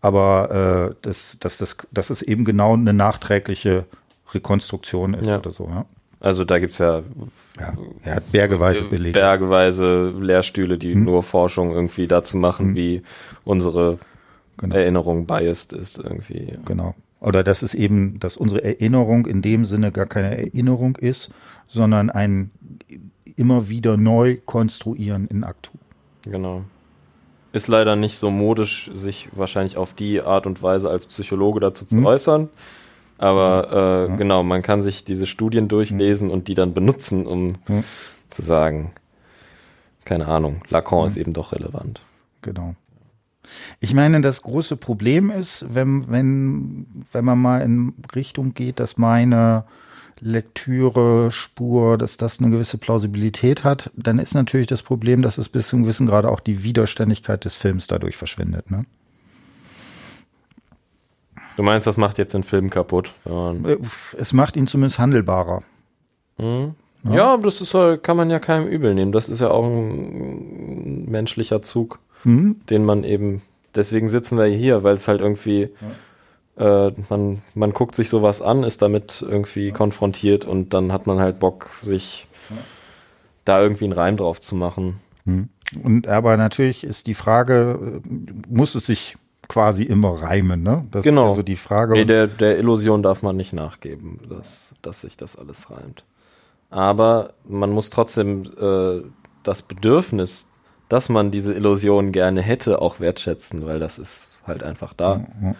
Speaker 1: aber äh, dass, dass, das, dass es eben genau eine nachträgliche Rekonstruktion ist ja. oder so. Ja.
Speaker 2: Also da gibt's ja,
Speaker 1: ja er hat bergeweise Belege.
Speaker 2: Bergeweise Lehrstühle, die hm. nur Forschung irgendwie dazu machen, hm. wie unsere genau. Erinnerung biased ist irgendwie.
Speaker 1: Genau. Oder dass es eben, dass unsere Erinnerung in dem Sinne gar keine Erinnerung ist, sondern ein immer wieder neu konstruieren in Aktu.
Speaker 2: Genau. Ist leider nicht so modisch, sich wahrscheinlich auf die Art und Weise als Psychologe dazu zu hm. äußern. Aber äh, ja. genau, man kann sich diese Studien durchlesen mhm. und die dann benutzen, um mhm. zu sagen, keine Ahnung, Lacan mhm. ist eben doch relevant.
Speaker 1: Genau. Ich meine, das große Problem ist, wenn, wenn, wenn man mal in Richtung geht, dass meine Lektüre, Spur, dass das eine gewisse Plausibilität hat, dann ist natürlich das Problem, dass es bis zum gewissen Grade auch die Widerständigkeit des Films dadurch verschwindet. Ne?
Speaker 2: Du meinst, das macht jetzt den Film kaputt?
Speaker 1: Äh, es macht ihn zumindest handelbarer.
Speaker 2: Mhm. Ja. ja, das ist, kann man ja keinem übel nehmen. Das ist ja auch ein menschlicher Zug, mhm. den man eben, deswegen sitzen wir hier, weil es halt irgendwie, ja. äh, man, man guckt sich sowas an, ist damit irgendwie ja. konfrontiert und dann hat man halt Bock, sich da irgendwie einen Reim drauf zu machen.
Speaker 1: Mhm. Und aber natürlich ist die Frage, äh, muss es sich quasi immer reimen, ne?
Speaker 2: Das genau. ist
Speaker 1: also die Frage.
Speaker 2: Nee, der, der Illusion darf man nicht nachgeben, dass, dass sich das alles reimt. Aber man muss trotzdem äh, das Bedürfnis dass man diese Illusion gerne hätte, auch wertschätzen, weil das ist halt einfach da.
Speaker 1: Ja.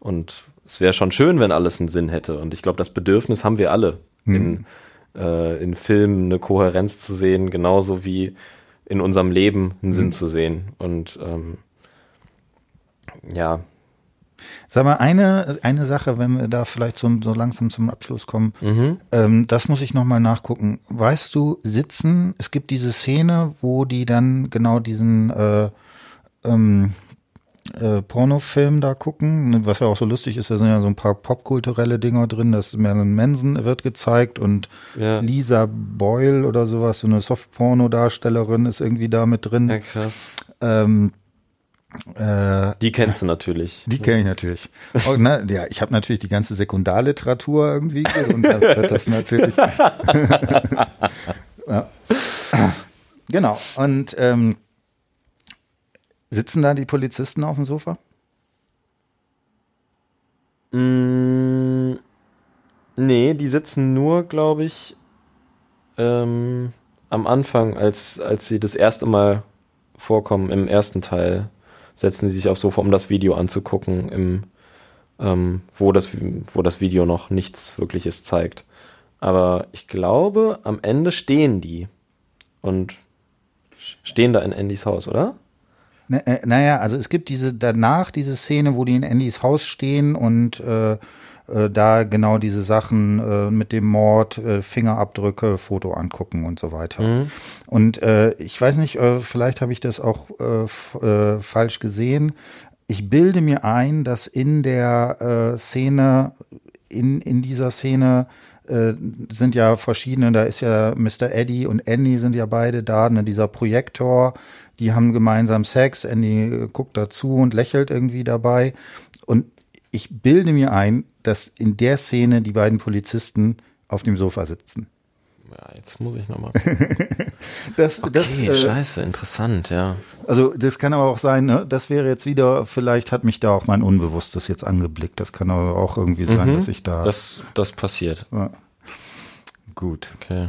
Speaker 2: Und es wäre schon schön, wenn alles einen Sinn hätte. Und ich glaube, das Bedürfnis haben wir alle,
Speaker 1: Mhm.
Speaker 2: in, äh, in Filmen eine Kohärenz zu sehen, genauso wie in unserem Leben einen Sinn zu sehen. Und ähm, ja,
Speaker 1: Sag mal, eine, eine Sache, wenn wir da vielleicht zum, so langsam zum Abschluss kommen,
Speaker 2: mhm.
Speaker 1: ähm, das muss ich nochmal nachgucken. Weißt du, sitzen, es gibt diese Szene, wo die dann genau diesen äh, ähm, äh, Pornofilm da gucken, was ja auch so lustig ist, da sind ja so ein paar popkulturelle Dinger drin, das Marilyn Manson wird gezeigt und
Speaker 2: Ja.
Speaker 1: Lisa Boyle oder sowas, so eine Soft-Porno-Darstellerin ist irgendwie da mit drin.
Speaker 2: ja krass.
Speaker 1: Ähm, äh,
Speaker 2: Die kennst du natürlich.
Speaker 1: die kenne ich natürlich. Oh, na, ja, ich habe natürlich die ganze Sekundarliteratur irgendwie und dann wird das natürlich. ja. Genau. Und ähm, sitzen da die Polizisten auf dem Sofa?
Speaker 2: Mm, nee, die sitzen nur, glaube ich, ähm, am Anfang, als, als sie das erste Mal vorkommen, im ersten Teil, setzen sie sich aufs Sofa, um das Video anzugucken, im, ähm, wo, das, wo das Video noch nichts Wirkliches zeigt. Aber ich glaube, am Ende stehen die und stehen da in Andys Haus, oder?
Speaker 1: Ne, äh, naja, also es gibt diese danach diese Szene, wo die in Andys Haus stehen und äh, äh, da genau diese Sachen äh, mit dem Mord, äh, Fingerabdrücke, Foto angucken und so weiter.
Speaker 2: Mhm.
Speaker 1: Und äh, ich weiß nicht, äh, vielleicht habe ich das auch falsch gesehen. Ich bilde mir ein, dass in der Szene, in, in dieser Szene sind ja verschiedene, da ist ja Mr. Eddie und Andy sind ja beide da, ne, dieser Projektor, die haben gemeinsam Sex, Andy guckt dazu und lächelt irgendwie dabei. Und ich bilde mir ein, dass in der Szene die beiden Polizisten auf dem Sofa sitzen.
Speaker 2: Ja, jetzt muss ich nochmal.
Speaker 1: Das, das,
Speaker 2: Okay,
Speaker 1: äh,
Speaker 2: scheiße, interessant, ja.
Speaker 1: Also das kann aber auch sein, ne? das wäre jetzt wieder, vielleicht hat mich da auch mein Unbewusstes jetzt angeblickt. Das kann aber auch irgendwie sein,
Speaker 2: Mhm.
Speaker 1: dass ich da.
Speaker 2: Das, das passiert.
Speaker 1: ja. Gut.
Speaker 2: Okay.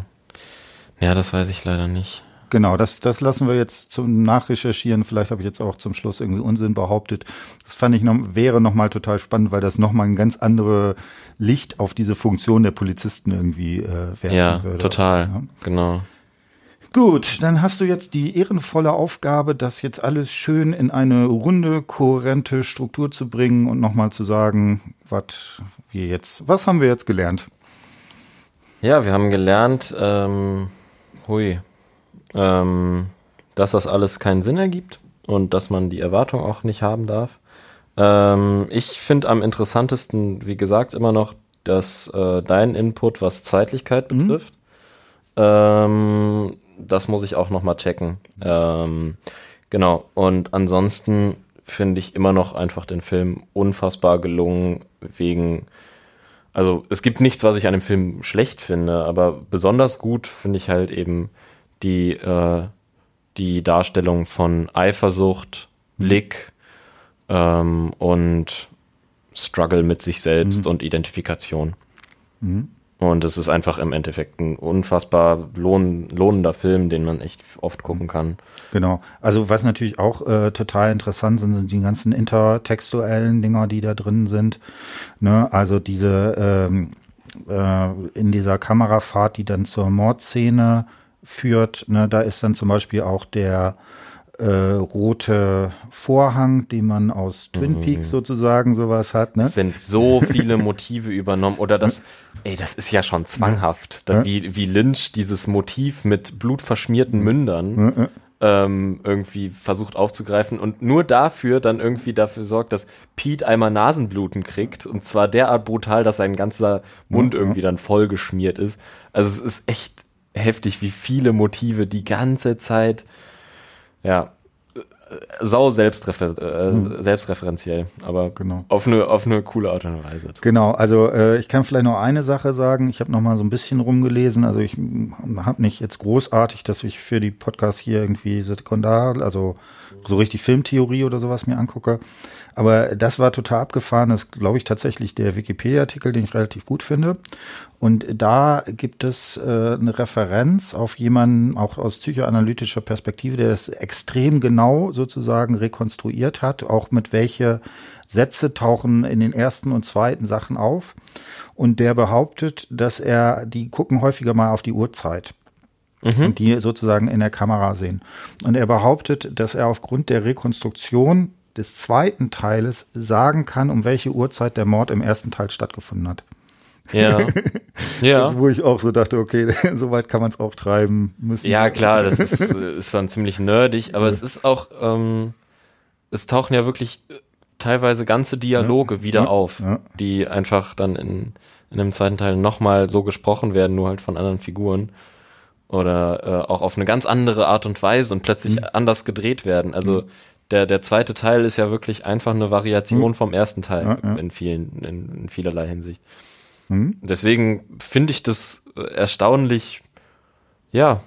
Speaker 2: Ja, das weiß ich leider nicht.
Speaker 1: Genau, das, das lassen wir jetzt zum Nachrecherchieren. Vielleicht habe ich jetzt auch zum Schluss irgendwie Unsinn behauptet. Das fand ich noch, wäre nochmal total spannend, weil das nochmal ein ganz andere Licht auf diese Funktion der Polizisten irgendwie äh, werfen
Speaker 2: Ja,
Speaker 1: würde.
Speaker 2: total.
Speaker 1: Ja.
Speaker 2: Genau.
Speaker 1: Gut, dann hast du jetzt die ehrenvolle Aufgabe, das jetzt alles schön in eine runde, kohärente Struktur zu bringen und nochmal zu sagen, was wir jetzt, was haben wir jetzt gelernt?
Speaker 2: Ja, wir haben gelernt, ähm, hui, ähm, dass das alles keinen Sinn ergibt und dass man die Erwartung auch nicht haben darf. Ähm, ich finde am interessantesten, wie gesagt, immer noch, dass äh, dein Input, was Zeitlichkeit betrifft, ähm, das muss ich auch noch mal checken. Ähm, genau. Und ansonsten finde ich immer noch einfach den Film unfassbar gelungen wegen also es gibt nichts, was ich an dem Film schlecht finde, aber besonders gut finde ich halt eben die, äh, die Darstellung von Eifersucht, Blick ähm, und Struggle mit sich selbst und Identifikation. Und es ist einfach im Endeffekt ein unfassbar lohn, lohnender Film, den man echt oft gucken kann.
Speaker 1: Genau. Also was natürlich auch äh, total interessant sind, sind die ganzen intertextuellen Dinger, die da drin sind. Ne? Also diese ähm, äh, in dieser Kamerafahrt, die dann zur Mordszene führt, ne? da ist dann zum Beispiel auch der äh, rote Vorhang, den man aus Twin Peaks sozusagen sowas hat. Ne?
Speaker 2: Es sind so viele Motive übernommen oder das, ey, das ist ja schon zwanghaft, da, wie, wie Lynch dieses Motiv mit blutverschmierten Mündern ähm, irgendwie versucht aufzugreifen und nur dafür dann irgendwie dafür sorgt, dass Pete einmal Nasenbluten kriegt und zwar derart brutal, dass sein ganzer Mund irgendwie dann voll geschmiert ist. Also es ist echt heftig, wie viele Motive die ganze Zeit, ja, sau selbstrefer äh, selbstreferenziell, aber
Speaker 1: Genau.
Speaker 2: auf eine auf eine coole Art und Weise.
Speaker 1: Genau, also äh, ich kann vielleicht noch eine Sache sagen. Ich habe noch mal so ein bisschen rumgelesen. Also ich habe nicht jetzt großartig, dass ich für die Podcasts hier irgendwie sekundar, also so richtig Filmtheorie oder sowas mir angucke. Aber das war total abgefahren. Das ist, glaube ich, tatsächlich der Wikipedia-Artikel, den ich relativ gut finde. Und da gibt es äh, eine Referenz auf jemanden, auch aus psychoanalytischer Perspektive, der das extrem genau sozusagen rekonstruiert hat, auch mit welche Sätze tauchen in den ersten und zweiten Sachen auf. Und der behauptet, dass er, die gucken häufiger mal auf die Uhrzeit mhm. und die sozusagen in der Kamera sehen. Und er behauptet, dass er aufgrund der Rekonstruktion des zweiten Teiles sagen kann, um welche Uhrzeit der Mord im ersten Teil stattgefunden hat.
Speaker 2: Ja. ja.
Speaker 1: Wo ich auch so dachte, okay, so weit kann man es auch treiben müssen.
Speaker 2: Ja, klar, das ist, ist dann ziemlich nerdig, aber ja. es ist auch, ähm, es tauchen ja wirklich teilweise ganze Dialoge ja. wieder ja. auf, die einfach dann in, in dem zweiten Teil nochmal so gesprochen werden, nur halt von anderen Figuren. Oder äh, auch auf eine ganz andere Art und Weise und plötzlich mhm. anders gedreht werden. Also mhm der, der zweite Teil ist ja wirklich einfach eine Variation mhm. vom ersten Teil ja, ja. in vielen, in, in, vielerlei Hinsicht. Mhm. Deswegen finde ich das äh, erstaunlich, ja,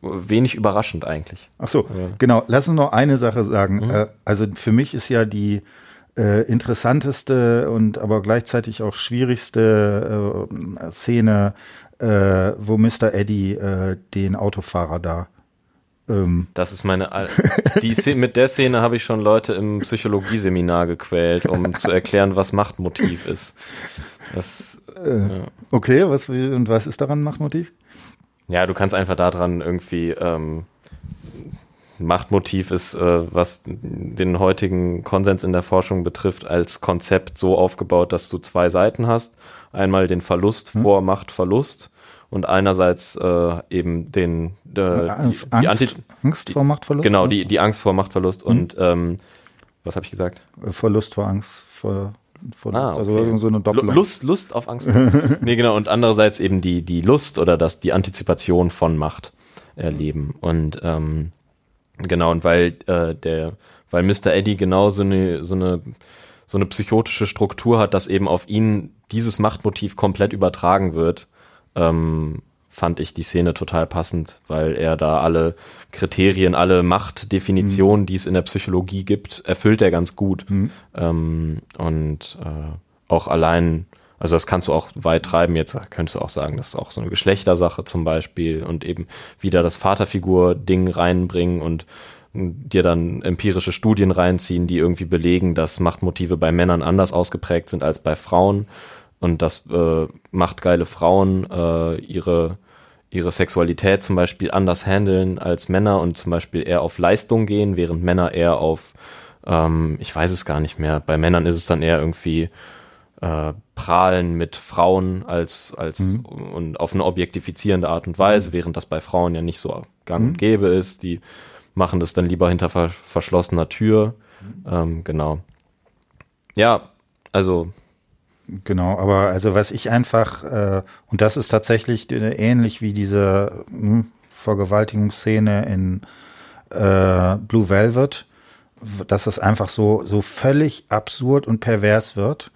Speaker 2: wenig überraschend eigentlich.
Speaker 1: Ach so, ja. genau. Lass uns noch eine Sache sagen. Mhm. Äh, also für mich ist ja die äh, interessanteste und aber gleichzeitig auch schwierigste äh, Szene, äh, wo Mr. Eddie äh, den Autofahrer da
Speaker 2: ähm. Das ist meine. Al die Szene, mit der Szene habe ich schon Leute im Psychologieseminar gequält, um zu erklären, was Machtmotiv ist. Das,
Speaker 1: äh, ja. Okay, was und was ist daran Machtmotiv?
Speaker 2: Ja, du kannst einfach daran irgendwie ähm, Machtmotiv ist, äh, was den heutigen Konsens in der Forschung betrifft, als Konzept so aufgebaut, dass du zwei Seiten hast. Einmal den Verlust hm. vor Machtverlust und einerseits äh, eben den äh,
Speaker 1: Angst, die Anti Angst vor Machtverlust.
Speaker 2: Genau, die, die Angst vor Machtverlust mhm. und ähm, was habe ich gesagt?
Speaker 1: Verlust vor Angst vor
Speaker 2: vor ah, Lust, ah, okay. also so eine Doppelung. Lust, Lust auf Angst. nee, genau. Und andererseits eben die, die Lust oder das, die Antizipation von Macht erleben. Und ähm, genau, und weil äh, der, weil Mr. Eddie genau so eine, so eine, so eine psychotische Struktur hat, dass eben auf ihn dieses Machtmotiv komplett übertragen wird, ähm, fand ich die Szene total passend, weil er da alle Kriterien, alle Machtdefinitionen, mhm. die es in der Psychologie gibt, erfüllt er ganz gut. Mhm. Ähm, und äh, auch allein, also das kannst du auch weit treiben, jetzt könntest du auch sagen, das ist auch so eine Geschlechtersache zum Beispiel und eben wieder das Vaterfigur-Ding reinbringen und dir dann empirische Studien reinziehen, die irgendwie belegen, dass Machtmotive bei Männern anders ausgeprägt sind als bei Frauen und das äh, macht geile Frauen äh, ihre ihre Sexualität zum Beispiel anders handeln als Männer und zum Beispiel eher auf Leistung gehen, während Männer eher auf, ähm, ich weiß es gar nicht mehr, bei Männern ist es dann eher irgendwie äh, prahlen mit Frauen als, als mhm. und auf eine objektifizierende Art und Weise, mhm. während das bei Frauen ja nicht so gang und mhm. gäbe ist. Die machen das dann lieber hinter ver verschlossener Tür. Mhm. Ähm, genau. Ja, also
Speaker 1: Genau, aber also was ich einfach, äh, und das ist tatsächlich äh, ähnlich wie diese mh, hm, Vergewaltigungsszene in äh, Blue Velvet, dass es einfach so, so völlig absurd und pervers wird,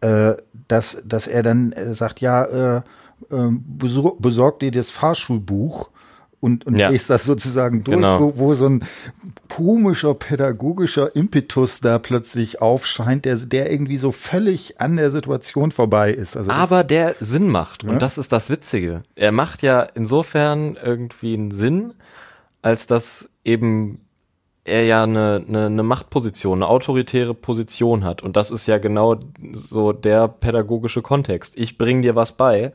Speaker 1: äh, dass, dass er dann äh, sagt, ja, äh, äh, besor besorg dir das Fahrschulbuch und, und ja. lest das sozusagen durch, genau. wo, wo so ein komischer pädagogischer Impetus da plötzlich aufscheint, der, der irgendwie so völlig an der Situation vorbei ist.
Speaker 2: Also Aber der Sinn macht. Ja? Und das ist das Witzige. Er macht ja insofern irgendwie einen Sinn, als dass eben er ja eine, eine, eine Machtposition, eine autoritäre Position hat. Und das ist ja genau so der pädagogische Kontext. Ich bring dir was bei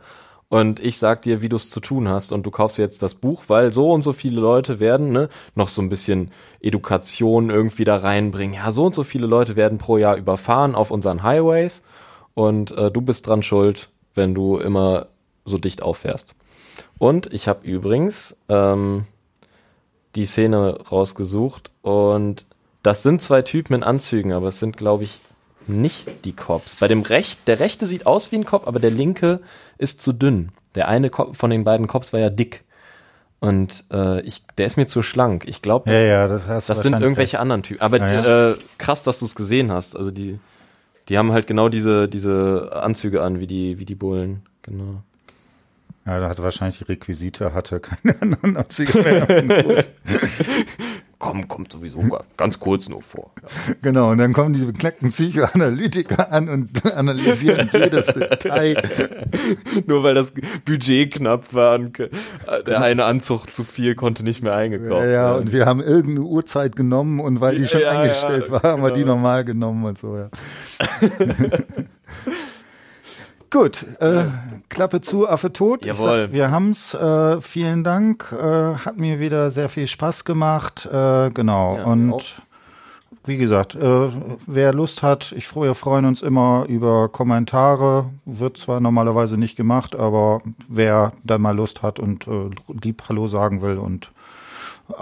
Speaker 2: und ich sag dir, wie du es zu tun hast und du kaufst jetzt das Buch, weil so und so viele Leute werden ne, noch so ein bisschen Education irgendwie da reinbringen. Ja, so und so viele Leute werden pro Jahr überfahren auf unseren Highways und äh, du bist dran schuld, wenn du immer so dicht auffährst. Und ich habe übrigens ähm, die Szene rausgesucht und das sind zwei Typen in Anzügen, aber es sind, glaube ich, nicht die Cops. Bei dem Recht, der rechte sieht aus wie ein Cop, aber der linke ist zu dünn. Der eine Cop von den beiden Cops war ja dick. Und äh, ich, der ist mir zu schlank. Ich glaube,
Speaker 1: ja, ja, das,
Speaker 2: das sind irgendwelche recht. anderen Typen. Aber ja, äh, krass, dass du es gesehen hast. Also die, die haben halt genau diese, diese Anzüge an, wie die, wie die Bullen. Genau.
Speaker 1: Ja, da hatte wahrscheinlich die Requisite, hatte keine anderen Anzüge mehr.
Speaker 2: komm, kommt sowieso ganz kurz nur vor.
Speaker 1: Genau, und dann kommen die beknackten Psychoanalytiker an und analysieren jedes Detail.
Speaker 2: nur weil das Budget knapp war und der eine Anzug zu viel konnte nicht mehr eingekauft
Speaker 1: werden. Ja, ja, und wir haben irgendeine Uhrzeit genommen und weil die schon ja, eingestellt ja, war, haben wir die genau. normal genommen und so, ja. Gut, äh, Klappe zu, Affe tot.
Speaker 2: Jawohl.
Speaker 1: Sag, wir haben's. Äh, vielen Dank. Äh, hat mir wieder sehr viel Spaß gemacht. Äh, genau. Ja, und wie gesagt, äh, wer Lust hat, ich wir freuen uns immer über Kommentare. Wird zwar normalerweise nicht gemacht, aber wer da mal Lust hat und äh, lieb Hallo sagen will und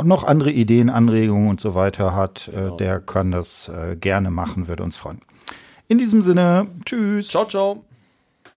Speaker 1: noch andere Ideen, Anregungen und so weiter hat, äh, genau. der kann das äh, gerne machen, würde uns freuen. In diesem Sinne, tschüss.
Speaker 2: Ciao, ciao.